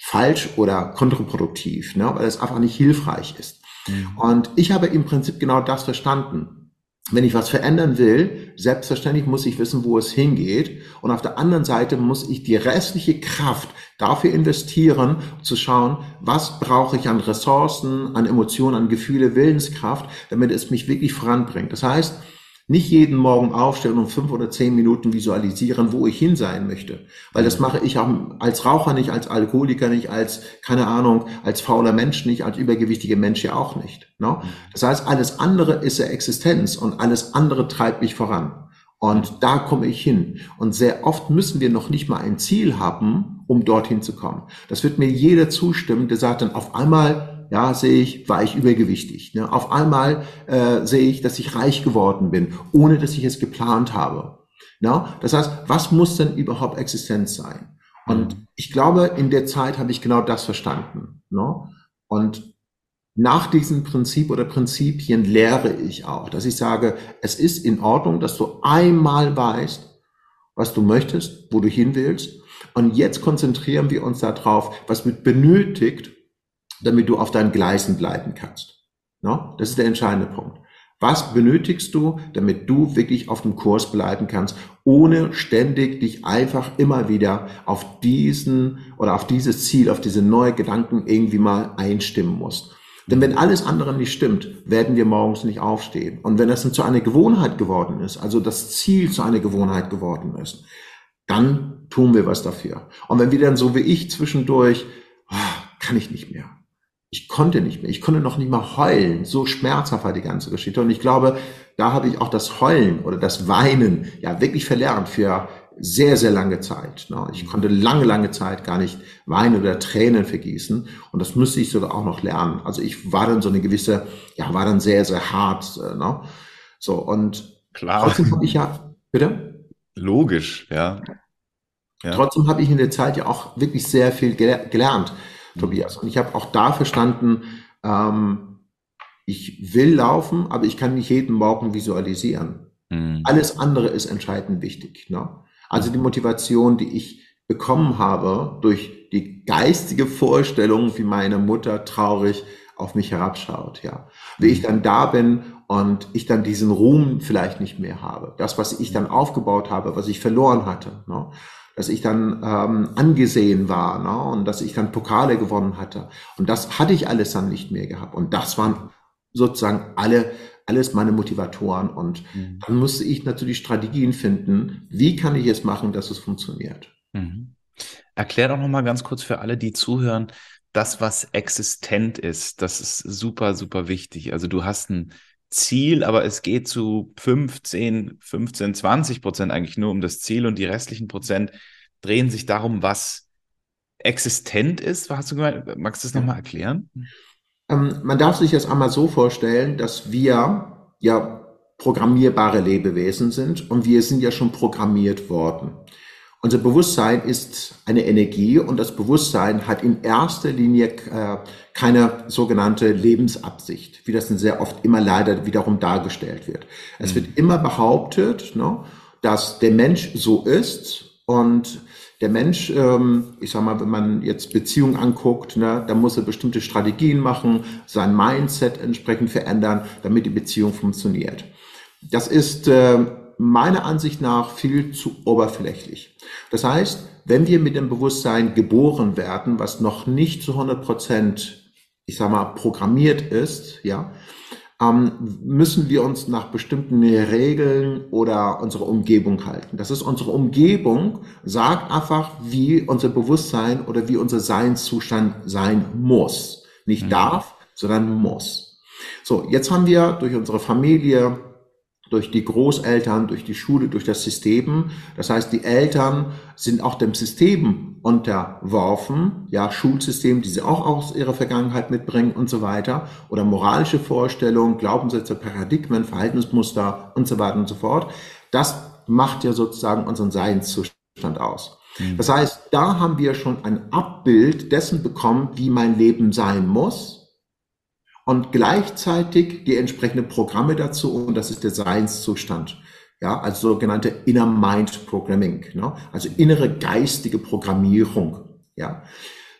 falsch oder kontraproduktiv, ne, weil es einfach nicht hilfreich ist. Mhm. Und ich habe im Prinzip genau das verstanden. Wenn ich was verändern will, selbstverständlich muss ich wissen, wo es hingeht. Und auf der anderen Seite muss ich die restliche Kraft dafür investieren, zu schauen, was brauche ich an Ressourcen, an Emotionen, an Gefühle, Willenskraft, damit es mich wirklich voranbringt. Das heißt, nicht jeden Morgen aufstellen und fünf oder zehn Minuten visualisieren, wo ich hin sein möchte. Weil das mache ich auch als Raucher nicht, als Alkoholiker nicht, als, keine Ahnung, als fauler Mensch nicht, als übergewichtiger Mensch ja auch nicht. Ne? Das heißt, alles andere ist ja Existenz und alles andere treibt mich voran. Und da komme ich hin. Und sehr oft müssen wir noch nicht mal ein Ziel haben, um dorthin zu kommen. Das wird mir jeder zustimmen, der sagt dann auf einmal, ja, sehe ich, war ich übergewichtig. Ne? Auf einmal äh, sehe ich, dass ich reich geworden bin, ohne dass ich es geplant habe. Ne? Das heißt, was muss denn überhaupt Existenz sein? Und mhm. ich glaube, in der Zeit habe ich genau das verstanden. Ne? Und nach diesem Prinzip oder Prinzipien lehre ich auch, dass ich sage, es ist in Ordnung, dass du einmal weißt, was du möchtest, wo du hin willst. Und jetzt konzentrieren wir uns darauf, was wird benötigt, damit du auf deinen Gleisen bleiben kannst. No? Das ist der entscheidende Punkt. Was benötigst du, damit du wirklich auf dem Kurs bleiben kannst, ohne ständig dich einfach immer wieder auf diesen oder auf dieses Ziel, auf diese neue Gedanken irgendwie mal einstimmen musst. Denn wenn alles andere nicht stimmt, werden wir morgens nicht aufstehen. Und wenn das dann zu einer Gewohnheit geworden ist, also das Ziel zu einer Gewohnheit geworden ist, dann tun wir was dafür. Und wenn wir dann so wie ich zwischendurch, oh, kann ich nicht mehr, ich konnte nicht mehr. Ich konnte noch nicht mal heulen. So schmerzhaft war die ganze Geschichte. Und ich glaube, da habe ich auch das Heulen oder das Weinen ja wirklich verlernt für sehr, sehr lange Zeit. Ne? Ich konnte lange, lange Zeit gar nicht weinen oder Tränen vergießen. Und das müsste ich sogar auch noch lernen. Also ich war dann so eine gewisse, ja, war dann sehr, sehr hart. Äh, ne? So, und Klar. trotzdem habe ich ja, bitte? Logisch, ja. ja. Trotzdem habe ich in der Zeit ja auch wirklich sehr viel gelernt. Tobias. Und ich habe auch da verstanden, ähm, ich will laufen, aber ich kann nicht jeden Morgen visualisieren. Mhm. Alles andere ist entscheidend wichtig. Ne? Also die Motivation, die ich bekommen habe durch die geistige Vorstellung, wie meine Mutter traurig auf mich herabschaut, ja. Wie ich dann da bin und ich dann diesen Ruhm vielleicht nicht mehr habe. Das, was ich dann aufgebaut habe, was ich verloren hatte. Ne? Dass ich dann ähm, angesehen war ne? und dass ich dann Pokale gewonnen hatte. Und das hatte ich alles dann nicht mehr gehabt. Und das waren sozusagen alle, alles meine Motivatoren. Und mhm. dann musste ich natürlich Strategien finden, wie kann ich es machen, dass es funktioniert. Mhm. Erklär doch nochmal ganz kurz für alle, die zuhören, das, was existent ist, das ist super, super wichtig. Also du hast ein Ziel, aber es geht zu 15, 15, 20 Prozent eigentlich nur um das Ziel und die restlichen Prozent drehen sich darum, was existent ist. Hast du gemeint? Magst du das nochmal erklären? Ähm, man darf sich das einmal so vorstellen, dass wir ja programmierbare Lebewesen sind und wir sind ja schon programmiert worden. Unser Bewusstsein ist eine Energie und das Bewusstsein hat in erster Linie äh, keine sogenannte Lebensabsicht, wie das dann sehr oft immer leider wiederum dargestellt wird. Es mhm. wird immer behauptet, ne, dass der Mensch so ist und der Mensch, ähm, ich sag mal, wenn man jetzt Beziehungen anguckt, ne, da muss er bestimmte Strategien machen, sein Mindset entsprechend verändern, damit die Beziehung funktioniert. Das ist äh, meiner Ansicht nach viel zu oberflächlich. Das heißt, wenn wir mit dem Bewusstsein geboren werden, was noch nicht zu 100 Prozent, ich sag mal, programmiert ist, ja, ähm, müssen wir uns nach bestimmten Regeln oder unsere Umgebung halten. Das ist unsere Umgebung, sagt einfach, wie unser Bewusstsein oder wie unser Seinszustand sein muss. Nicht mhm. darf, sondern muss. So, jetzt haben wir durch unsere Familie, durch die Großeltern, durch die Schule, durch das System. Das heißt, die Eltern sind auch dem System unterworfen, ja, Schulsystem, die sie auch aus ihrer Vergangenheit mitbringen und so weiter, oder moralische Vorstellungen, Glaubenssätze, Paradigmen, Verhaltensmuster und so weiter und so fort. Das macht ja sozusagen unseren Seinszustand aus. Mhm. Das heißt, da haben wir schon ein Abbild dessen bekommen, wie mein Leben sein muss und gleichzeitig die entsprechenden Programme dazu und das ist der Seinszustand. Ja, also sogenannte Inner Mind Programming, ne? also innere geistige Programmierung. Ja,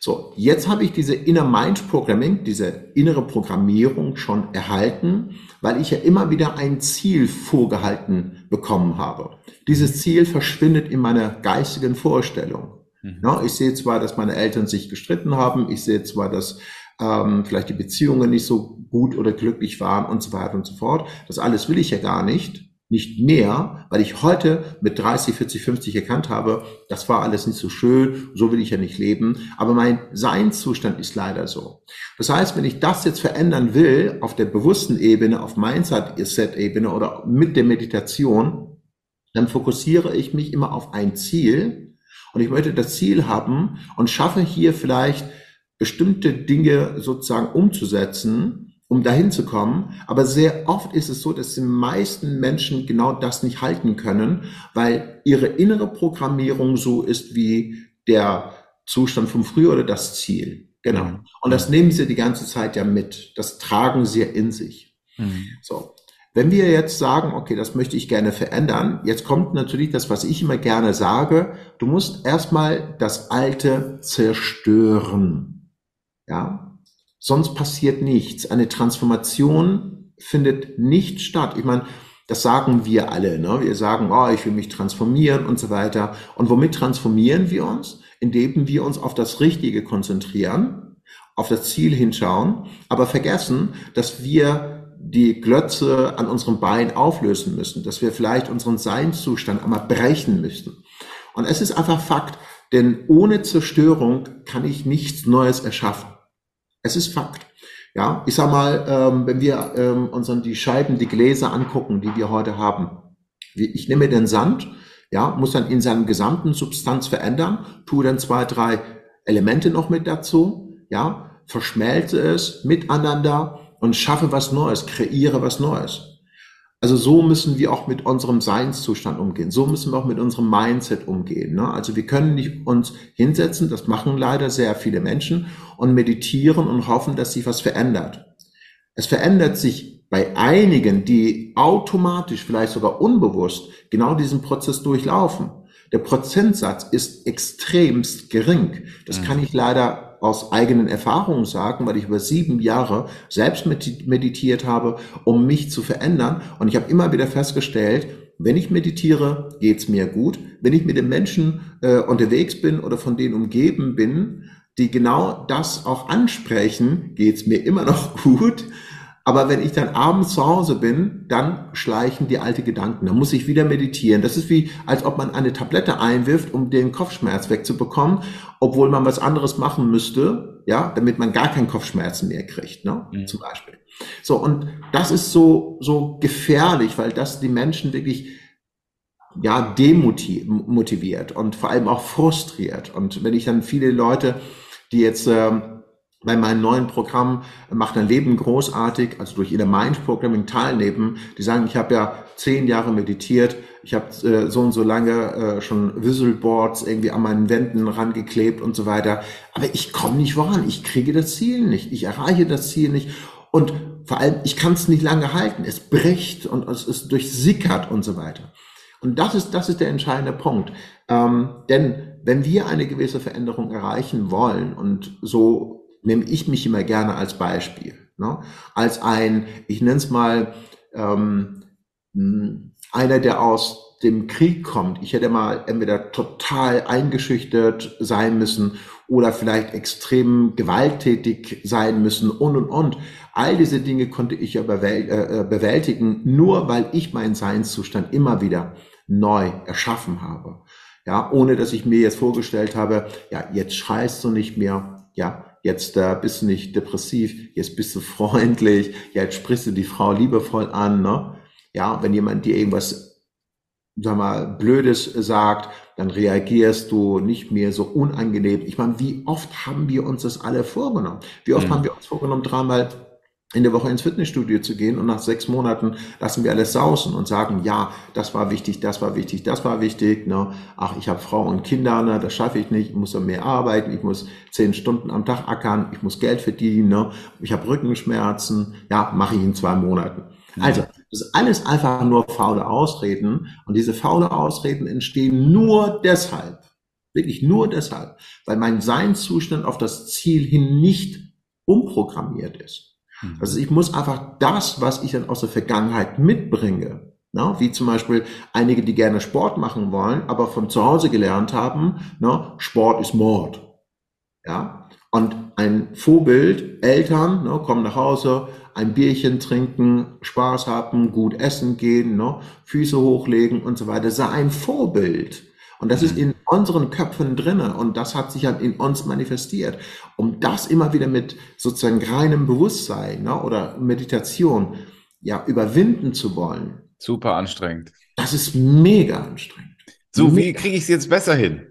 so jetzt habe ich diese Inner Mind Programming, diese innere Programmierung schon erhalten, weil ich ja immer wieder ein Ziel vorgehalten bekommen habe. Dieses Ziel verschwindet in meiner geistigen Vorstellung. Mhm. Ja, ich sehe zwar, dass meine Eltern sich gestritten haben, ich sehe zwar, dass ähm, vielleicht die Beziehungen nicht so gut oder glücklich waren und so weiter und so fort. Das alles will ich ja gar nicht, nicht mehr, weil ich heute mit 30, 40, 50 erkannt habe, das war alles nicht so schön, so will ich ja nicht leben, aber mein Seinszustand ist leider so. Das heißt, wenn ich das jetzt verändern will, auf der bewussten Ebene, auf Mindset-Ebene oder mit der Meditation, dann fokussiere ich mich immer auf ein Ziel und ich möchte das Ziel haben und schaffe hier vielleicht bestimmte Dinge sozusagen umzusetzen, um dahin zu kommen. Aber sehr oft ist es so, dass die meisten Menschen genau das nicht halten können, weil ihre innere Programmierung so ist wie der Zustand vom Frühjahr oder das Ziel. Genau. Mhm. Und das nehmen sie die ganze Zeit ja mit. Das tragen sie in sich. Mhm. So. Wenn wir jetzt sagen, okay, das möchte ich gerne verändern, jetzt kommt natürlich das, was ich immer gerne sage, du musst erstmal das Alte zerstören. Ja, sonst passiert nichts. Eine Transformation findet nicht statt. Ich meine, das sagen wir alle. Ne? Wir sagen, oh, ich will mich transformieren und so weiter. Und womit transformieren wir uns? Indem wir uns auf das Richtige konzentrieren, auf das Ziel hinschauen, aber vergessen, dass wir die Glötze an unserem Bein auflösen müssen, dass wir vielleicht unseren Seinszustand einmal brechen müssen. Und es ist einfach Fakt, denn ohne Zerstörung kann ich nichts Neues erschaffen. Es ist Fakt. Ja, ich sag mal, ähm, wenn wir ähm, uns dann die Scheiben, die Gläser angucken, die wir heute haben. Ich nehme den Sand, ja, muss dann in seinem gesamten Substanz verändern, tue dann zwei, drei Elemente noch mit dazu, ja, verschmelze es miteinander und schaffe was Neues, kreiere was Neues. Also so müssen wir auch mit unserem Seinszustand umgehen. So müssen wir auch mit unserem Mindset umgehen. Ne? Also wir können nicht uns hinsetzen, das machen leider sehr viele Menschen, und meditieren und hoffen, dass sich was verändert. Es verändert sich bei einigen, die automatisch, vielleicht sogar unbewusst, genau diesen Prozess durchlaufen. Der Prozentsatz ist extremst gering. Das mhm. kann ich leider aus eigenen Erfahrungen sagen, weil ich über sieben Jahre selbst meditiert habe, um mich zu verändern. Und ich habe immer wieder festgestellt, wenn ich meditiere, geht's mir gut. Wenn ich mit den Menschen äh, unterwegs bin oder von denen umgeben bin, die genau das auch ansprechen, geht's mir immer noch gut. Aber wenn ich dann abends zu Hause bin, dann schleichen die alte Gedanken. Dann muss ich wieder meditieren. Das ist wie, als ob man eine Tablette einwirft, um den Kopfschmerz wegzubekommen, obwohl man was anderes machen müsste, ja, damit man gar keinen Kopfschmerzen mehr kriegt, ne, mhm. zum Beispiel. So, und das ist so, so gefährlich, weil das die Menschen wirklich, ja, demotiviert und vor allem auch frustriert. Und wenn ich dann viele Leute, die jetzt, ähm, bei meinem neuen Programm macht ein Leben großartig, also durch ihre Mind Programming teilnehmen. Die sagen, ich habe ja zehn Jahre meditiert, ich habe äh, so und so lange äh, schon Visual Boards irgendwie an meinen Wänden rangeklebt und so weiter. Aber ich komme nicht voran, ich kriege das Ziel nicht, ich erreiche das Ziel nicht. Und vor allem, ich kann es nicht lange halten. Es bricht und es ist durchsickert und so weiter. Und das ist, das ist der entscheidende Punkt. Ähm, denn wenn wir eine gewisse Veränderung erreichen wollen und so nehme ich mich immer gerne als Beispiel. Ne? Als ein, ich nenne es mal, ähm, hm, einer, der aus dem Krieg kommt. Ich hätte mal entweder total eingeschüchtert sein müssen oder vielleicht extrem gewalttätig sein müssen und und und. All diese Dinge konnte ich ja äh, bewältigen, nur weil ich meinen Seinszustand immer wieder neu erschaffen habe. Ja, ohne dass ich mir jetzt vorgestellt habe, ja, jetzt schreist du nicht mehr, ja, jetzt äh, bist du nicht depressiv, jetzt bist du freundlich, jetzt sprichst du die Frau liebevoll an, ne? Ja, wenn jemand dir irgendwas, sag mal, Blödes sagt, dann reagierst du nicht mehr so unangenehm. Ich meine, wie oft haben wir uns das alle vorgenommen? Wie oft mhm. haben wir uns vorgenommen, dreimal in der Woche ins Fitnessstudio zu gehen und nach sechs Monaten lassen wir alles sausen und sagen, ja, das war wichtig, das war wichtig, das war wichtig. Ne? Ach, ich habe Frau und Kinder, ne? das schaffe ich nicht, ich muss mehr arbeiten, ich muss zehn Stunden am Tag ackern, ich muss Geld verdienen, ne? ich habe Rückenschmerzen, ja, mache ich in zwei Monaten. Also, das ist alles einfach nur faule Ausreden und diese faule Ausreden entstehen nur deshalb, wirklich nur deshalb, weil mein Seinszustand auf das Ziel hin nicht umprogrammiert ist. Mhm. Also ich muss einfach das, was ich dann aus der Vergangenheit mitbringe, ne, wie zum Beispiel einige, die gerne Sport machen wollen, aber von zu Hause gelernt haben, ne, Sport ist Mord. Ja, und ein Vorbild, Eltern ne, kommen nach Hause, ein Bierchen trinken, Spaß haben, gut essen gehen, Füße hochlegen und so weiter, sei ein Vorbild. Und das ist mhm. in unseren Köpfen drinne und das hat sich halt in uns manifestiert. Um das immer wieder mit sozusagen reinem Bewusstsein ne, oder Meditation ja überwinden zu wollen. Super anstrengend. Das ist mega anstrengend. So, wie kriege ich es jetzt besser hin?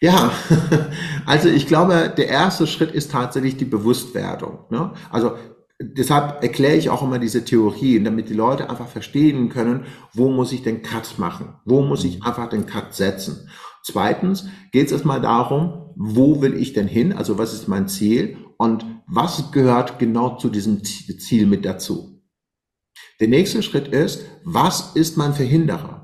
Ja, also ich glaube, der erste Schritt ist tatsächlich die Bewusstwerdung. Ne? Also deshalb erkläre ich auch immer diese Theorien, damit die Leute einfach verstehen können, wo muss ich den Cut machen? Wo muss ich mhm. einfach den Cut setzen? Zweitens geht es erstmal darum, wo will ich denn hin? Also was ist mein Ziel? Und was gehört genau zu diesem Ziel mit dazu? Der nächste Schritt ist, was ist mein Verhinderer?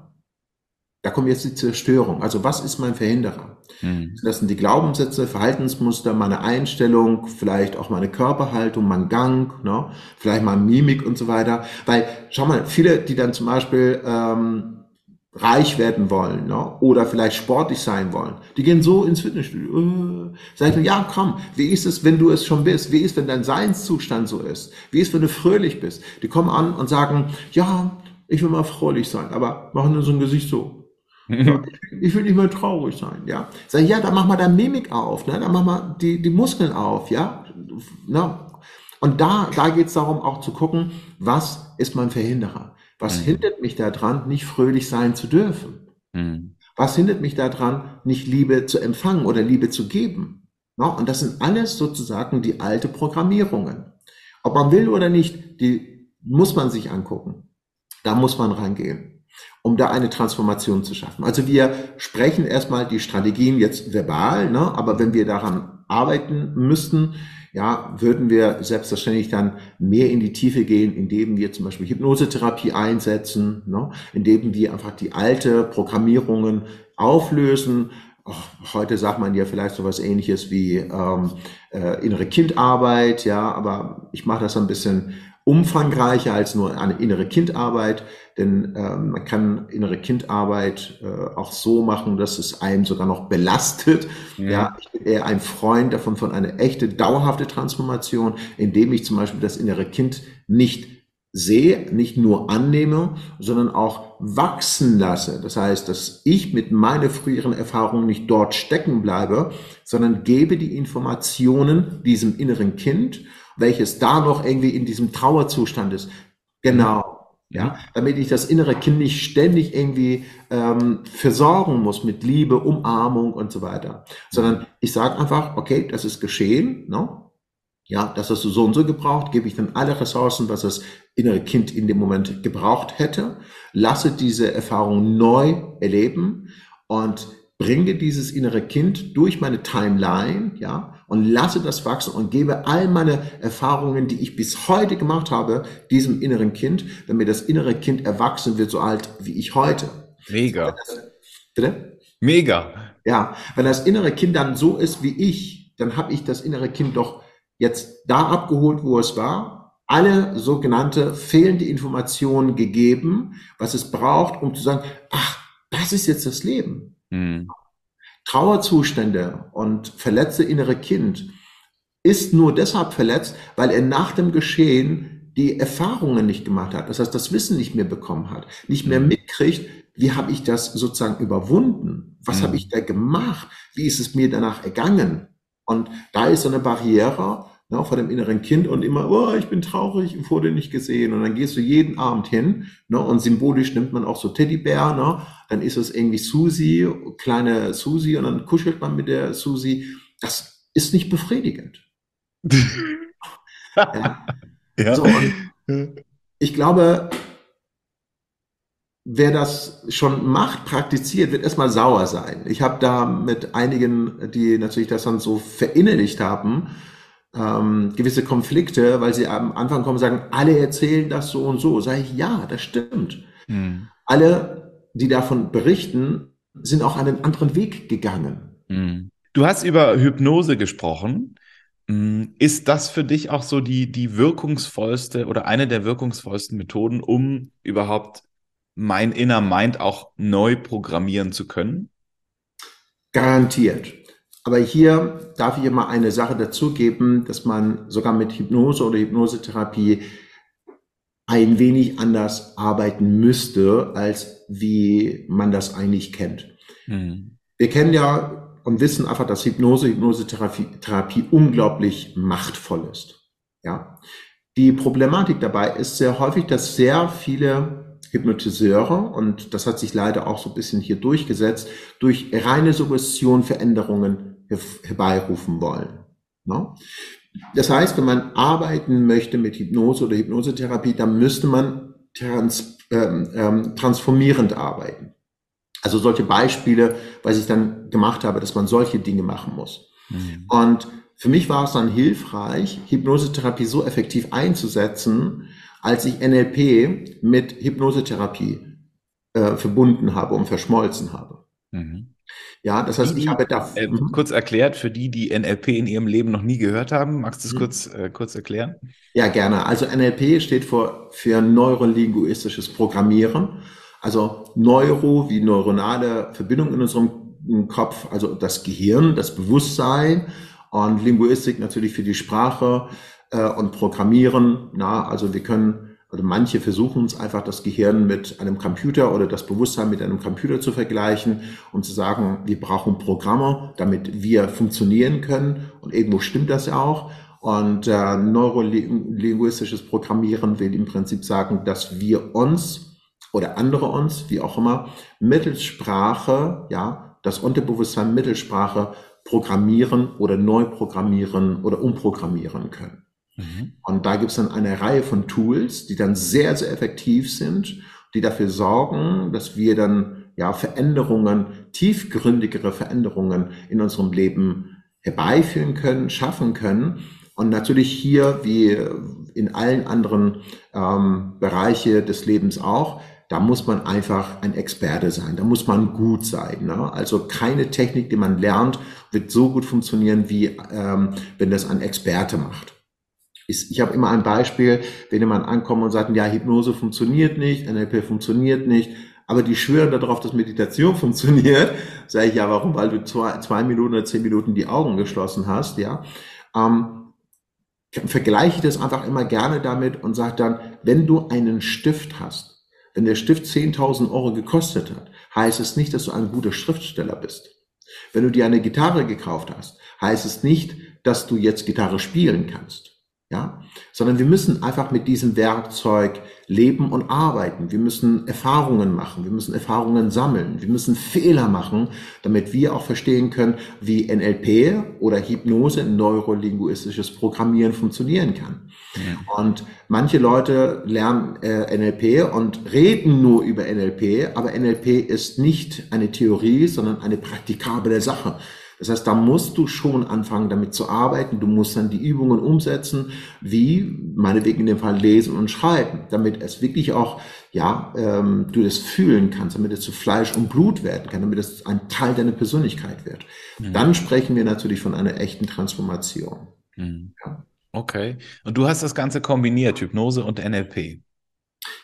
Da kommt jetzt die Zerstörung. Also was ist mein Verhinderer? Mhm. Das sind die Glaubenssätze, Verhaltensmuster, meine Einstellung, vielleicht auch meine Körperhaltung, mein Gang, ne? vielleicht mal Mimik und so weiter. Weil, schau mal, viele, die dann zum Beispiel ähm, reich werden wollen ne? oder vielleicht sportlich sein wollen, die gehen so ins Fitnessstudio. Äh, sag ich mir, ja, komm, wie ist es, wenn du es schon bist? Wie ist, wenn dein Seinszustand so ist? Wie ist, wenn du fröhlich bist? Die kommen an und sagen, ja, ich will mal fröhlich sein, aber machen nur so ein Gesicht so. Ich will nicht mehr traurig sein, ja. Sag ja, dann mach mal deine Mimik auf, ne? Dann mach mal die, die Muskeln auf, ja. Na? Und da, da geht es darum, auch zu gucken, was ist mein Verhinderer? Was mhm. hindert mich daran, nicht fröhlich sein zu dürfen? Mhm. Was hindert mich daran, nicht Liebe zu empfangen oder Liebe zu geben? Na? Und das sind alles sozusagen die alte Programmierungen. Ob man will oder nicht, die muss man sich angucken. Da muss man reingehen um da eine Transformation zu schaffen. Also wir sprechen erstmal die Strategien jetzt verbal, ne? aber wenn wir daran arbeiten müssten, ja, würden wir selbstverständlich dann mehr in die Tiefe gehen, indem wir zum Beispiel Hypnosetherapie einsetzen, ne? indem wir einfach die alte Programmierungen auflösen. Oh, heute sagt man ja vielleicht so was ähnliches wie ähm, äh, innere Kindarbeit, ja, aber ich mache das ein bisschen umfangreicher als nur eine innere Kindarbeit, denn ähm, man kann innere Kindarbeit äh, auch so machen, dass es einem sogar noch belastet. Ja. ja. ich bin eher ein Freund davon von einer echte dauerhafte Transformation, indem ich zum Beispiel das innere Kind nicht sehe, nicht nur annehme, sondern auch wachsen lasse. Das heißt, dass ich mit meinen früheren Erfahrungen nicht dort stecken bleibe, sondern gebe die Informationen diesem inneren Kind welches da noch irgendwie in diesem Trauerzustand ist. Genau. Ja, damit ich das innere Kind nicht ständig irgendwie ähm, versorgen muss mit Liebe, Umarmung und so weiter, sondern ich sage einfach, okay, das ist geschehen, ne? ja, das hast du so und so gebraucht, gebe ich dann alle Ressourcen, was das innere Kind in dem Moment gebraucht hätte, lasse diese Erfahrung neu erleben und bringe dieses innere Kind durch meine Timeline, ja, und lasse das wachsen und gebe all meine Erfahrungen, die ich bis heute gemacht habe, diesem inneren Kind, damit das innere Kind erwachsen wird, so alt wie ich heute. Mega. Bitte? Mega. Ja, wenn das innere Kind dann so ist wie ich, dann habe ich das innere Kind doch jetzt da abgeholt, wo es war, alle sogenannte fehlende Informationen gegeben, was es braucht, um zu sagen, ach, das ist jetzt das Leben. Mhm. Trauerzustände und verletzte innere Kind ist nur deshalb verletzt, weil er nach dem Geschehen die Erfahrungen nicht gemacht hat. Das heißt, das Wissen nicht mehr bekommen hat, nicht mehr mhm. mitkriegt, wie habe ich das sozusagen überwunden? Was mhm. habe ich da gemacht? Wie ist es mir danach ergangen? Und da ist so eine Barriere, ne, vor dem inneren Kind und immer, oh, ich bin traurig, ich wurde nicht gesehen. Und dann gehst du jeden Abend hin ne, und symbolisch nimmt man auch so Teddybär, ne, dann ist es irgendwie Susi, kleine Susi und dann kuschelt man mit der Susi. Das ist nicht befriedigend. ja. ja. So, ich glaube, wer das schon macht, praktiziert, wird erstmal sauer sein. Ich habe da mit einigen, die natürlich das dann so verinnerlicht haben, ähm, gewisse Konflikte, weil sie am Anfang kommen und sagen, alle erzählen das so und so. Sage ich, ja, das stimmt. Mhm. Alle, die davon berichten, sind auch einen anderen Weg gegangen. Mhm. Du hast über Hypnose gesprochen. Hm, ist das für dich auch so die, die wirkungsvollste oder eine der wirkungsvollsten Methoden, um überhaupt mein inner Mind auch neu programmieren zu können? Garantiert. Aber hier darf ich immer eine Sache dazugeben, dass man sogar mit Hypnose oder Hypnosetherapie ein wenig anders arbeiten müsste, als wie man das eigentlich kennt. Mhm. Wir kennen ja und wissen einfach, dass Hypnose, Hypnosetherapie Therapie unglaublich machtvoll ist. Ja. Die Problematik dabei ist sehr häufig, dass sehr viele Hypnotiseure, und das hat sich leider auch so ein bisschen hier durchgesetzt, durch reine Suggestion Veränderungen herbeirufen wollen. Ne? Das heißt, wenn man arbeiten möchte mit Hypnose oder Hypnosetherapie, dann müsste man trans, ähm, ähm, transformierend arbeiten. Also solche Beispiele, was ich dann gemacht habe, dass man solche Dinge machen muss. Mhm. Und für mich war es dann hilfreich, Hypnosetherapie so effektiv einzusetzen, als ich NLP mit Hypnosetherapie äh, verbunden habe und verschmolzen habe. Mhm. Ja, das heißt, die, ich habe da. Äh, mhm. kurz erklärt, für die, die NLP in ihrem Leben noch nie gehört haben, magst du es mhm. kurz, äh, kurz erklären? Ja, gerne. Also NLP steht für, für neurolinguistisches Programmieren. Also Neuro wie neuronale Verbindung in unserem Kopf, also das Gehirn, das Bewusstsein und Linguistik natürlich für die Sprache äh, und Programmieren. Na, also wir können also manche versuchen es einfach das Gehirn mit einem Computer oder das Bewusstsein mit einem Computer zu vergleichen und zu sagen, wir brauchen Programme, damit wir funktionieren können. Und irgendwo stimmt das ja auch. Und äh, neurolinguistisches Programmieren will im Prinzip sagen, dass wir uns oder andere uns, wie auch immer, mittels Sprache, ja, das Unterbewusstsein mittels Sprache programmieren oder neu programmieren oder umprogrammieren können. Mhm. Und da gibt es dann eine Reihe von Tools, die dann sehr, sehr effektiv sind, die dafür sorgen, dass wir dann ja Veränderungen, tiefgründigere Veränderungen in unserem Leben herbeiführen können, schaffen können. Und natürlich hier, wie in allen anderen ähm, Bereiche des Lebens auch, da muss man einfach ein Experte sein, da muss man gut sein. Ne? Also keine Technik, die man lernt, wird so gut funktionieren, wie ähm, wenn das ein Experte macht. Ich, ich habe immer ein Beispiel, wenn jemand ankommt und sagt, ja, Hypnose funktioniert nicht, NLP funktioniert nicht, aber die schwören darauf, dass Meditation funktioniert, sage ich, ja, warum? Weil du zwei, zwei Minuten oder zehn Minuten die Augen geschlossen hast, ja. Ähm, vergleiche das einfach immer gerne damit und sage dann, wenn du einen Stift hast, wenn der Stift 10.000 Euro gekostet hat, heißt es nicht, dass du ein guter Schriftsteller bist. Wenn du dir eine Gitarre gekauft hast, heißt es nicht, dass du jetzt Gitarre spielen kannst ja, sondern wir müssen einfach mit diesem Werkzeug leben und arbeiten. Wir müssen Erfahrungen machen, wir müssen Erfahrungen sammeln, wir müssen Fehler machen, damit wir auch verstehen können, wie NLP oder Hypnose, neurolinguistisches Programmieren funktionieren kann. Ja. Und manche Leute lernen äh, NLP und reden nur über NLP, aber NLP ist nicht eine Theorie, sondern eine praktikable Sache. Das heißt, da musst du schon anfangen, damit zu arbeiten. Du musst dann die Übungen umsetzen, wie meinetwegen in dem Fall lesen und schreiben, damit es wirklich auch, ja, ähm, du das fühlen kannst, damit es zu Fleisch und Blut werden kann, damit es ein Teil deiner Persönlichkeit wird. Mhm. Dann sprechen wir natürlich von einer echten Transformation. Mhm. Ja. Okay. Und du hast das Ganze kombiniert, Hypnose und NLP.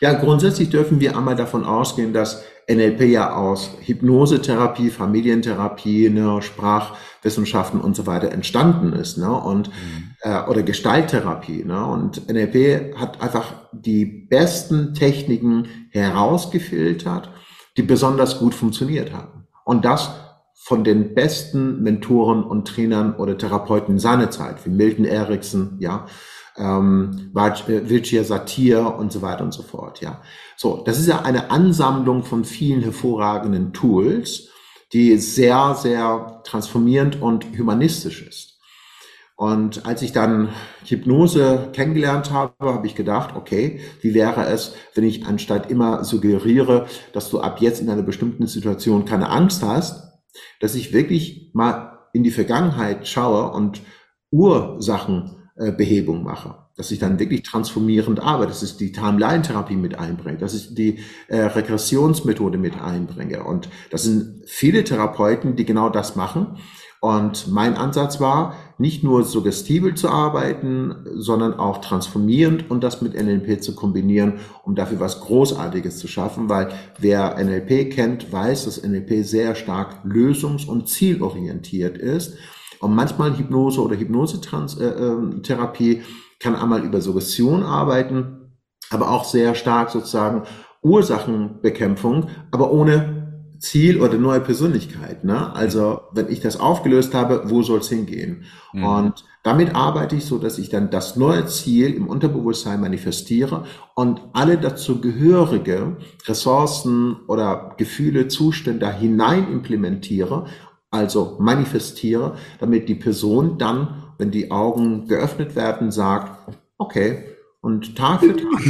Ja, grundsätzlich dürfen wir einmal davon ausgehen, dass NLP ja aus Hypnosetherapie, Familientherapie, ne, Sprachwissenschaften und so weiter entstanden ist, ne, und mhm. äh, oder Gestalttherapie, ne, und NLP hat einfach die besten Techniken herausgefiltert, die besonders gut funktioniert haben. Und das von den besten Mentoren und Trainern oder Therapeuten seiner Zeit, wie Milton Erickson, ja, ähm, äh, Satir und so weiter und so fort, ja. So, das ist ja eine Ansammlung von vielen hervorragenden Tools, die sehr, sehr transformierend und humanistisch ist. Und als ich dann Hypnose kennengelernt habe, habe ich gedacht, okay, wie wäre es, wenn ich anstatt immer suggeriere, dass du ab jetzt in einer bestimmten Situation keine Angst hast, dass ich wirklich mal in die Vergangenheit schaue und Ursachenbehebung mache dass ich dann wirklich transformierend arbeite, dass ich die Timeline-Therapie mit einbringe, dass ich die äh, Regressionsmethode mit einbringe. Und das sind viele Therapeuten, die genau das machen. Und mein Ansatz war, nicht nur suggestivel zu arbeiten, sondern auch transformierend und das mit NLP zu kombinieren, um dafür was Großartiges zu schaffen, weil wer NLP kennt, weiß, dass NLP sehr stark lösungs- und zielorientiert ist. Und manchmal Hypnose oder Hypnosetherapie kann einmal über Suggestion arbeiten, aber auch sehr stark sozusagen Ursachenbekämpfung, aber ohne Ziel oder neue Persönlichkeit. Ne? Also wenn ich das aufgelöst habe, wo soll es hingehen? Mhm. Und damit arbeite ich so, dass ich dann das neue Ziel im Unterbewusstsein manifestiere und alle dazu gehörige Ressourcen oder Gefühle, Zustände hinein implementiere, also manifestiere, damit die Person dann wenn die Augen geöffnet werden, sagt, okay, und Tag für Tag.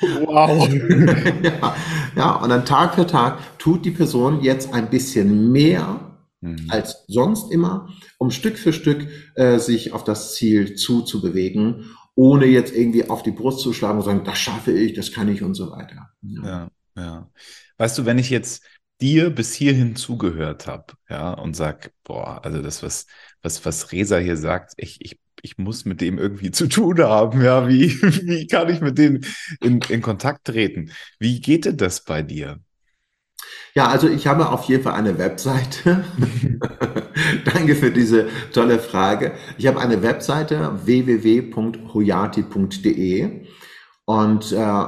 Wow. ja, ja, und dann Tag für Tag tut die Person jetzt ein bisschen mehr mhm. als sonst immer, um Stück für Stück äh, sich auf das Ziel zuzubewegen, ohne jetzt irgendwie auf die Brust zu schlagen und sagen, das schaffe ich, das kann ich und so weiter. Ja, ja. ja. Weißt du, wenn ich jetzt dir bis hierhin zugehört habe, ja, und sag, boah, also das, was, was, was Resa hier sagt, ich, ich, ich muss mit dem irgendwie zu tun haben, ja, wie, wie kann ich mit denen in, in Kontakt treten? Wie geht denn das bei dir? Ja, also ich habe auf jeden Fall eine Webseite. Danke für diese tolle Frage. Ich habe eine Webseite www.hoyati.de und äh,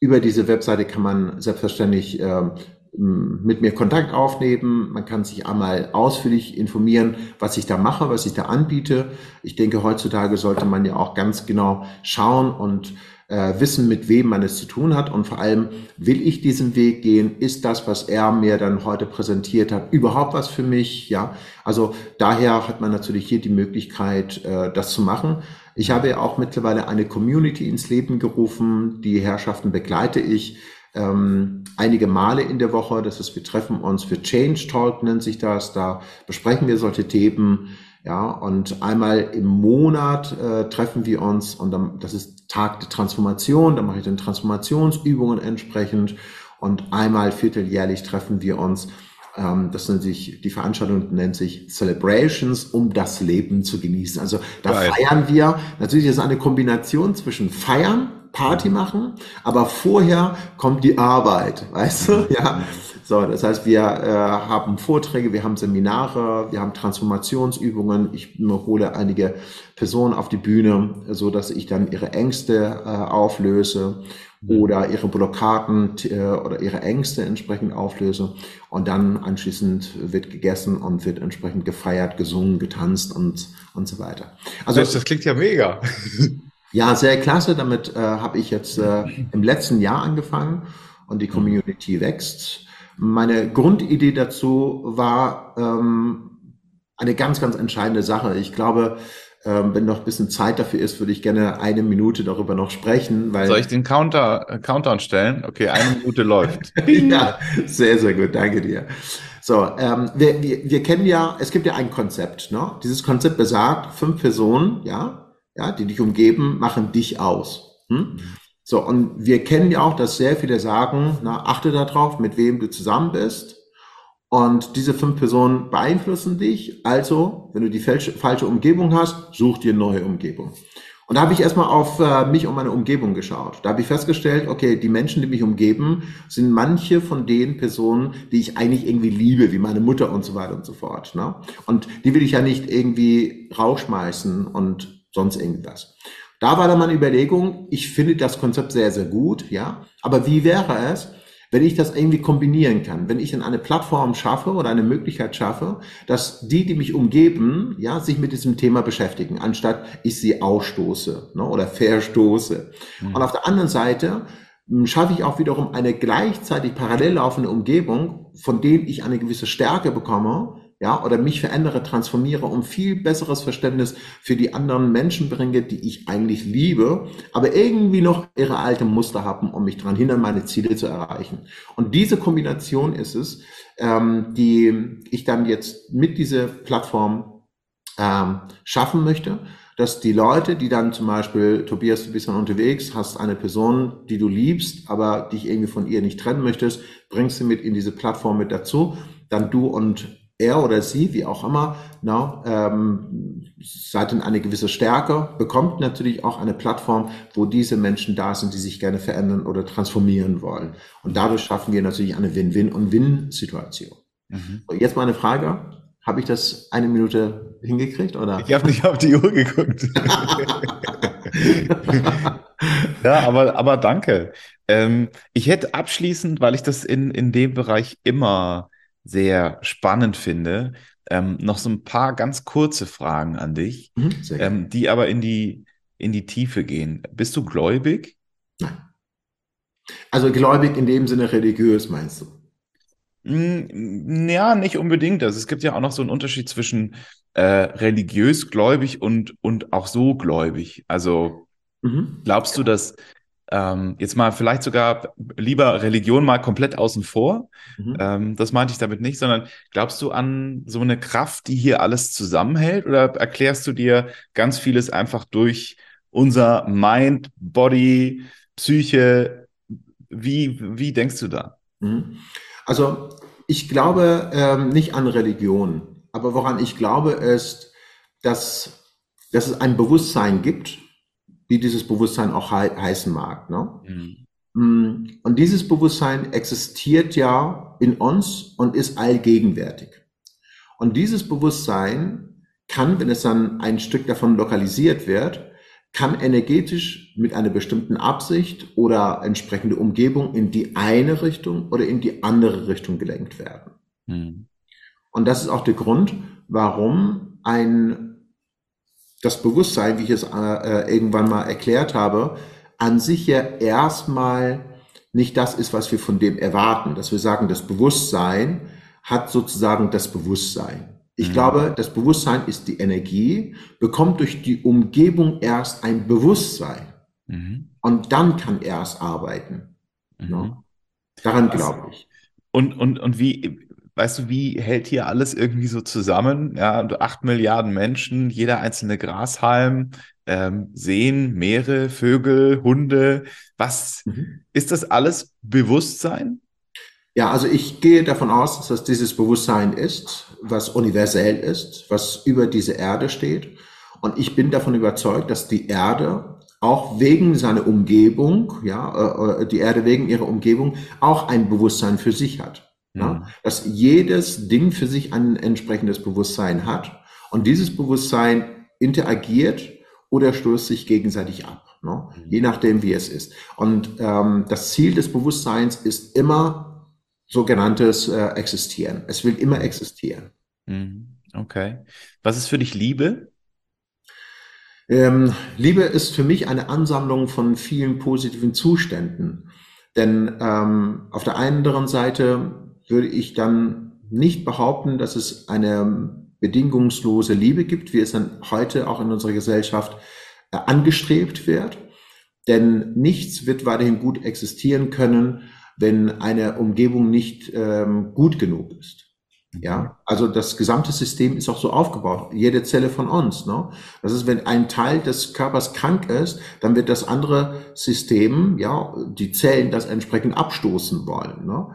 über diese Webseite kann man selbstverständlich äh, mit mir Kontakt aufnehmen. Man kann sich einmal ausführlich informieren, was ich da mache, was ich da anbiete. Ich denke, heutzutage sollte man ja auch ganz genau schauen und äh, wissen, mit wem man es zu tun hat. Und vor allem, will ich diesen Weg gehen? Ist das, was er mir dann heute präsentiert hat, überhaupt was für mich? Ja, also daher hat man natürlich hier die Möglichkeit, äh, das zu machen. Ich habe ja auch mittlerweile eine Community ins Leben gerufen. Die Herrschaften begleite ich ähm, einige Male in der Woche. Das ist, wir treffen uns für Change Talk nennt sich das. Da besprechen wir solche Themen. Ja, und einmal im Monat äh, treffen wir uns und dann, das ist Tag der Transformation. Da mache ich dann Transformationsübungen entsprechend. Und einmal vierteljährlich treffen wir uns. Ähm, das nennt sich, die Veranstaltung nennt sich Celebrations, um das Leben zu genießen. Also da Geil. feiern wir. Natürlich ist es eine Kombination zwischen Feiern Party machen, aber vorher kommt die Arbeit, weißt du? Ja. So, das heißt, wir äh, haben Vorträge, wir haben Seminare, wir haben Transformationsübungen. Ich hole einige Personen auf die Bühne, so dass ich dann ihre Ängste äh, auflöse oder ihre Blockaden äh, oder ihre Ängste entsprechend auflöse. Und dann anschließend wird gegessen und wird entsprechend gefeiert, gesungen, getanzt und, und so weiter. Also das, das klingt ja mega. Ja, sehr klasse. Damit äh, habe ich jetzt äh, im letzten Jahr angefangen und die Community wächst. Meine Grundidee dazu war ähm, eine ganz, ganz entscheidende Sache. Ich glaube, ähm, wenn noch ein bisschen Zeit dafür ist, würde ich gerne eine Minute darüber noch sprechen. Weil Soll ich den Counter, äh, Countdown stellen? Okay, eine Minute läuft. ja, sehr, sehr gut. Danke dir. So, ähm, wir, wir, wir kennen ja, es gibt ja ein Konzept. Ne? Dieses Konzept besagt, fünf Personen, ja, ja, die dich umgeben, machen dich aus. Hm? So, und wir kennen ja auch, dass sehr viele sagen, na, achte darauf, mit wem du zusammen bist. Und diese fünf Personen beeinflussen dich. Also, wenn du die falsche, falsche Umgebung hast, such dir neue Umgebung. Und da habe ich erstmal auf äh, mich und meine Umgebung geschaut. Da habe ich festgestellt, okay, die Menschen, die mich umgeben, sind manche von den Personen, die ich eigentlich irgendwie liebe, wie meine Mutter und so weiter und so fort. Ne? Und die will ich ja nicht irgendwie rausschmeißen und sonst irgendwas. Da war dann meine Überlegung, ich finde das Konzept sehr, sehr gut, ja. Aber wie wäre es, wenn ich das irgendwie kombinieren kann, wenn ich dann eine Plattform schaffe oder eine Möglichkeit schaffe, dass die, die mich umgeben, ja, sich mit diesem Thema beschäftigen, anstatt ich sie ausstoße ne, oder verstoße. Mhm. Und auf der anderen Seite hm, schaffe ich auch wiederum eine gleichzeitig parallel laufende Umgebung, von denen ich eine gewisse Stärke bekomme, ja, oder mich verändere, transformiere, um viel besseres Verständnis für die anderen Menschen bringe, die ich eigentlich liebe, aber irgendwie noch ihre alte Muster haben, um mich daran hindern, meine Ziele zu erreichen. Und diese Kombination ist es, ähm, die ich dann jetzt mit dieser Plattform ähm, schaffen möchte, dass die Leute, die dann zum Beispiel, Tobias, du bist dann unterwegs, hast eine Person, die du liebst, aber dich irgendwie von ihr nicht trennen möchtest, bringst sie mit in diese Plattform mit dazu, dann du und er oder sie, wie auch immer, na, ähm, seid in eine gewisse Stärke, bekommt natürlich auch eine Plattform, wo diese Menschen da sind, die sich gerne verändern oder transformieren wollen. Und dadurch schaffen wir natürlich eine Win-Win- und Win-Situation. Mhm. Jetzt mal eine Frage. Habe ich das eine Minute hingekriegt? Oder? Ich habe nicht auf die Uhr geguckt. ja, aber, aber danke. Ähm, ich hätte abschließend, weil ich das in, in dem Bereich immer sehr spannend finde, ähm, noch so ein paar ganz kurze Fragen an dich, mhm, ähm, die aber in die, in die Tiefe gehen. Bist du gläubig? Nein. Also gläubig in dem Sinne religiös, meinst du? Hm, ja, nicht unbedingt. Also es gibt ja auch noch so einen Unterschied zwischen äh, religiös gläubig und, und auch so gläubig. Also mhm. glaubst du, dass ähm, jetzt mal vielleicht sogar lieber Religion mal komplett außen vor. Mhm. Ähm, das meinte ich damit nicht, sondern glaubst du an so eine Kraft, die hier alles zusammenhält oder erklärst du dir ganz vieles einfach durch unser Mind, Body, Psyche? Wie, wie denkst du da? Mhm. Also ich glaube ähm, nicht an Religion, aber woran ich glaube ist, dass, dass es ein Bewusstsein gibt, wie dieses Bewusstsein auch he heißen mag. Ne? Mhm. Mm, und dieses Bewusstsein existiert ja in uns und ist allgegenwärtig. Und dieses Bewusstsein kann, wenn es dann ein Stück davon lokalisiert wird, kann energetisch mit einer bestimmten Absicht oder entsprechende Umgebung in die eine Richtung oder in die andere Richtung gelenkt werden. Mhm. Und das ist auch der Grund, warum ein das Bewusstsein, wie ich es äh, äh, irgendwann mal erklärt habe, an sich ja erstmal nicht das ist, was wir von dem erwarten, dass wir sagen, das Bewusstsein hat sozusagen das Bewusstsein. Ich mhm. glaube, das Bewusstsein ist die Energie, bekommt durch die Umgebung erst ein Bewusstsein mhm. und dann kann er erst arbeiten. Mhm. Ne? Daran glaube ich. Und, und, und wie, weißt du, wie hält hier alles irgendwie so zusammen? Ja, acht Milliarden Menschen, jeder einzelne Grashalm, ähm, Seen, Meere, Vögel, Hunde. Was mhm. ist das alles Bewusstsein? Ja, also ich gehe davon aus, dass das dieses Bewusstsein ist, was universell ist, was über diese Erde steht. Und ich bin davon überzeugt, dass die Erde auch wegen seiner Umgebung, ja, äh, äh die Erde wegen ihrer Umgebung auch ein Bewusstsein für sich hat. Ja? Mhm. Dass jedes Ding für sich ein entsprechendes Bewusstsein hat und dieses Bewusstsein interagiert oder stößt sich gegenseitig ab, ne? Mhm. je nachdem, wie es ist. Und ähm, das Ziel des Bewusstseins ist immer sogenanntes äh, Existieren. Es will immer existieren. Mhm. Okay. Was ist für dich Liebe? Ähm, Liebe ist für mich eine Ansammlung von vielen positiven Zuständen. Denn ähm, auf der anderen Seite würde ich dann nicht behaupten, dass es eine bedingungslose Liebe gibt, wie es dann heute auch in unserer Gesellschaft äh, angestrebt wird. Denn nichts wird weiterhin gut existieren können, wenn eine Umgebung nicht ähm, gut genug ist. Ja, also das gesamte System ist auch so aufgebaut. Jede Zelle von uns. Ne? Das ist, wenn ein Teil des Körpers krank ist, dann wird das andere System, ja, die Zellen das entsprechend abstoßen wollen. Ne?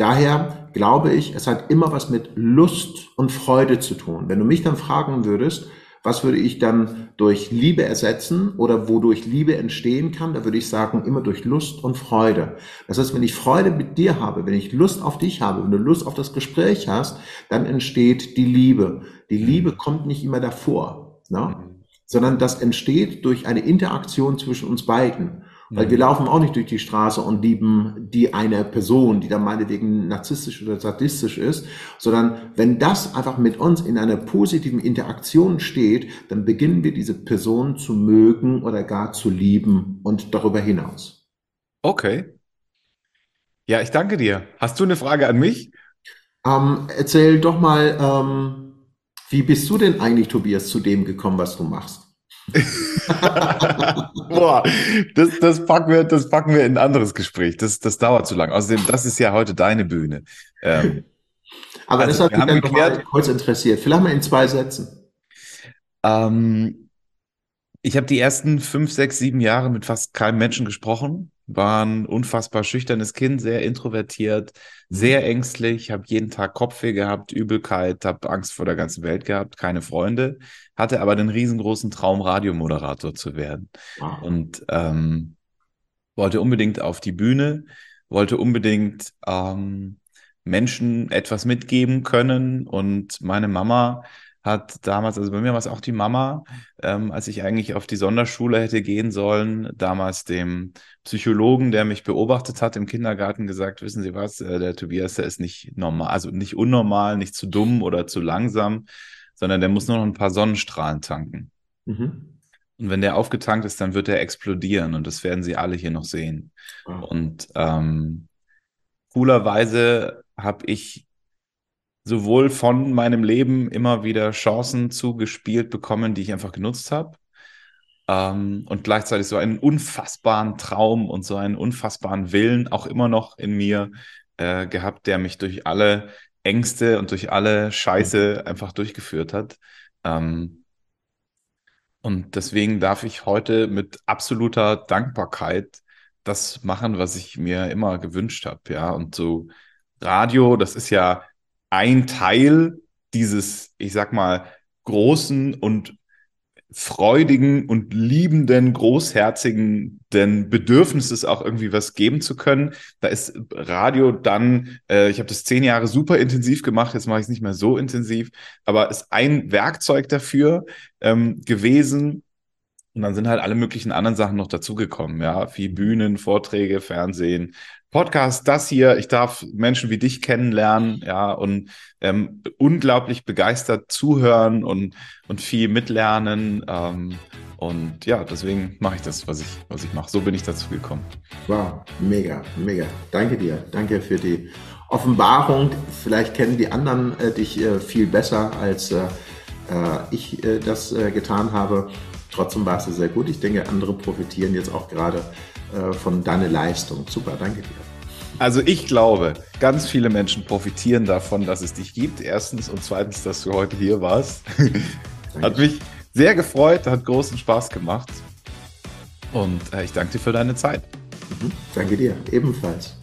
Daher glaube ich, es hat immer was mit Lust und Freude zu tun. Wenn du mich dann fragen würdest, Was würde ich dann durch Liebe ersetzen oder wodurch Liebe entstehen kann? Da würde ich sagen, immer durch Lust und Freude. Das heißt, wenn ich Freude mit dir habe, wenn ich Lust auf dich habe, wenn du Lust auf das Gespräch hast, dann entsteht die Liebe. Die Liebe kommt nicht immer davor, ne? Mhm. sondern das entsteht durch eine Interaktion zwischen uns beiden. Weil wir mhm. laufen auch nicht durch die Straße und lieben die eine Person, die dann meinetwegen narzisstisch oder sadistisch ist, sondern wenn das einfach mit uns in einer positiven Interaktion steht, dann beginnen wir diese Person zu mögen oder gar zu lieben und darüber hinaus. Okay. Ja, ich danke dir. Hast du eine Frage an mich? Ähm, erzähl doch mal, ähm, wie bist du denn eigentlich, Tobias, zu dem gekommen, was du machst? Boah, das, das, packen wir, das packen wir in ein anderes Gespräch. Das, das dauert zu lang. Außerdem, das ist ja heute deine Bühne. Ähm, Aber also, das hat mich dann geklärt, kurz interessiert. Vielleicht mal in zwei Sätzen. Ähm, ich habe die ersten fünf, sechs, sieben Jahre mit fast keinem Menschen gesprochen war ein unfassbar schüchternes Kind, sehr introvertiert, sehr ängstlich, habe jeden Tag Kopfweh gehabt, Übelkeit, habe Angst vor der ganzen Welt gehabt, keine Freunde, hatte aber den riesengroßen Traum, Radiomoderator zu werden. Wow. Und ähm, wollte unbedingt auf die Bühne, wollte unbedingt ähm, Menschen etwas mitgeben können. Und meine Mama hat damals, also bei mir war es auch die Mama, ähm, als ich eigentlich auf die Sonderschule hätte gehen sollen, damals dem Psychologen, der mich beobachtet hat im Kindergarten, gesagt, wissen Sie was, äh, der Tobias, der ist nicht normal, also nicht unnormal, nicht zu dumm oder zu langsam, sondern der muss nur noch ein paar Sonnenstrahlen tanken. Mhm. Und wenn der aufgetankt ist, dann wird er explodieren und das werden Sie alle hier noch sehen. Oh. Und ähm, coolerweise habe ich sowohl von meinem Leben immer wieder Chancen zugespielt bekommen, die ich einfach genutzt habe. Ähm, und gleichzeitig so einen unfassbaren Traum und so einen unfassbaren Willen auch immer noch in mir äh, gehabt, der mich durch alle Ängste und durch alle Scheiße einfach durchgeführt hat. Ähm, und deswegen darf ich heute mit absoluter Dankbarkeit das machen, was ich mir immer gewünscht habe. Ja, und so Radio, das ist ja ein Teil dieses, ich sag mal, großen und freudigen und liebenden, großherzigen denn Bedürfnisses auch irgendwie was geben zu können. Da ist Radio dann, äh, ich habe das zehn Jahre super intensiv gemacht, jetzt mache ich es nicht mehr so intensiv, aber ist ein Werkzeug dafür ähm, gewesen. Und dann sind halt alle möglichen anderen Sachen noch dazugekommen, ja, wie Bühnen, Vorträge, Fernsehen, Podcast, das hier, ich darf Menschen wie dich kennenlernen, ja, und ähm, unglaublich begeistert zuhören und, und viel mitlernen. Ähm, und ja, deswegen mache ich das, was ich, was ich mache. So bin ich dazu gekommen. Wow, mega, mega. Danke dir. Danke für die Offenbarung. Vielleicht kennen die anderen äh, dich äh, viel besser, als äh, äh ich äh, das äh, getan habe. Trotzdem war es sehr gut. Ich denke, andere profitieren jetzt auch gerade äh, von deiner Leistung. Super, danke dir. Also ich glaube, ganz viele Menschen profitieren davon, dass es dich gibt. Erstens und zweitens, dass du heute hier warst. hat mich sehr gefreut, hat großen Spaß gemacht. Und äh, ich danke dir für deine Zeit. Mhm, danke dir, ebenfalls.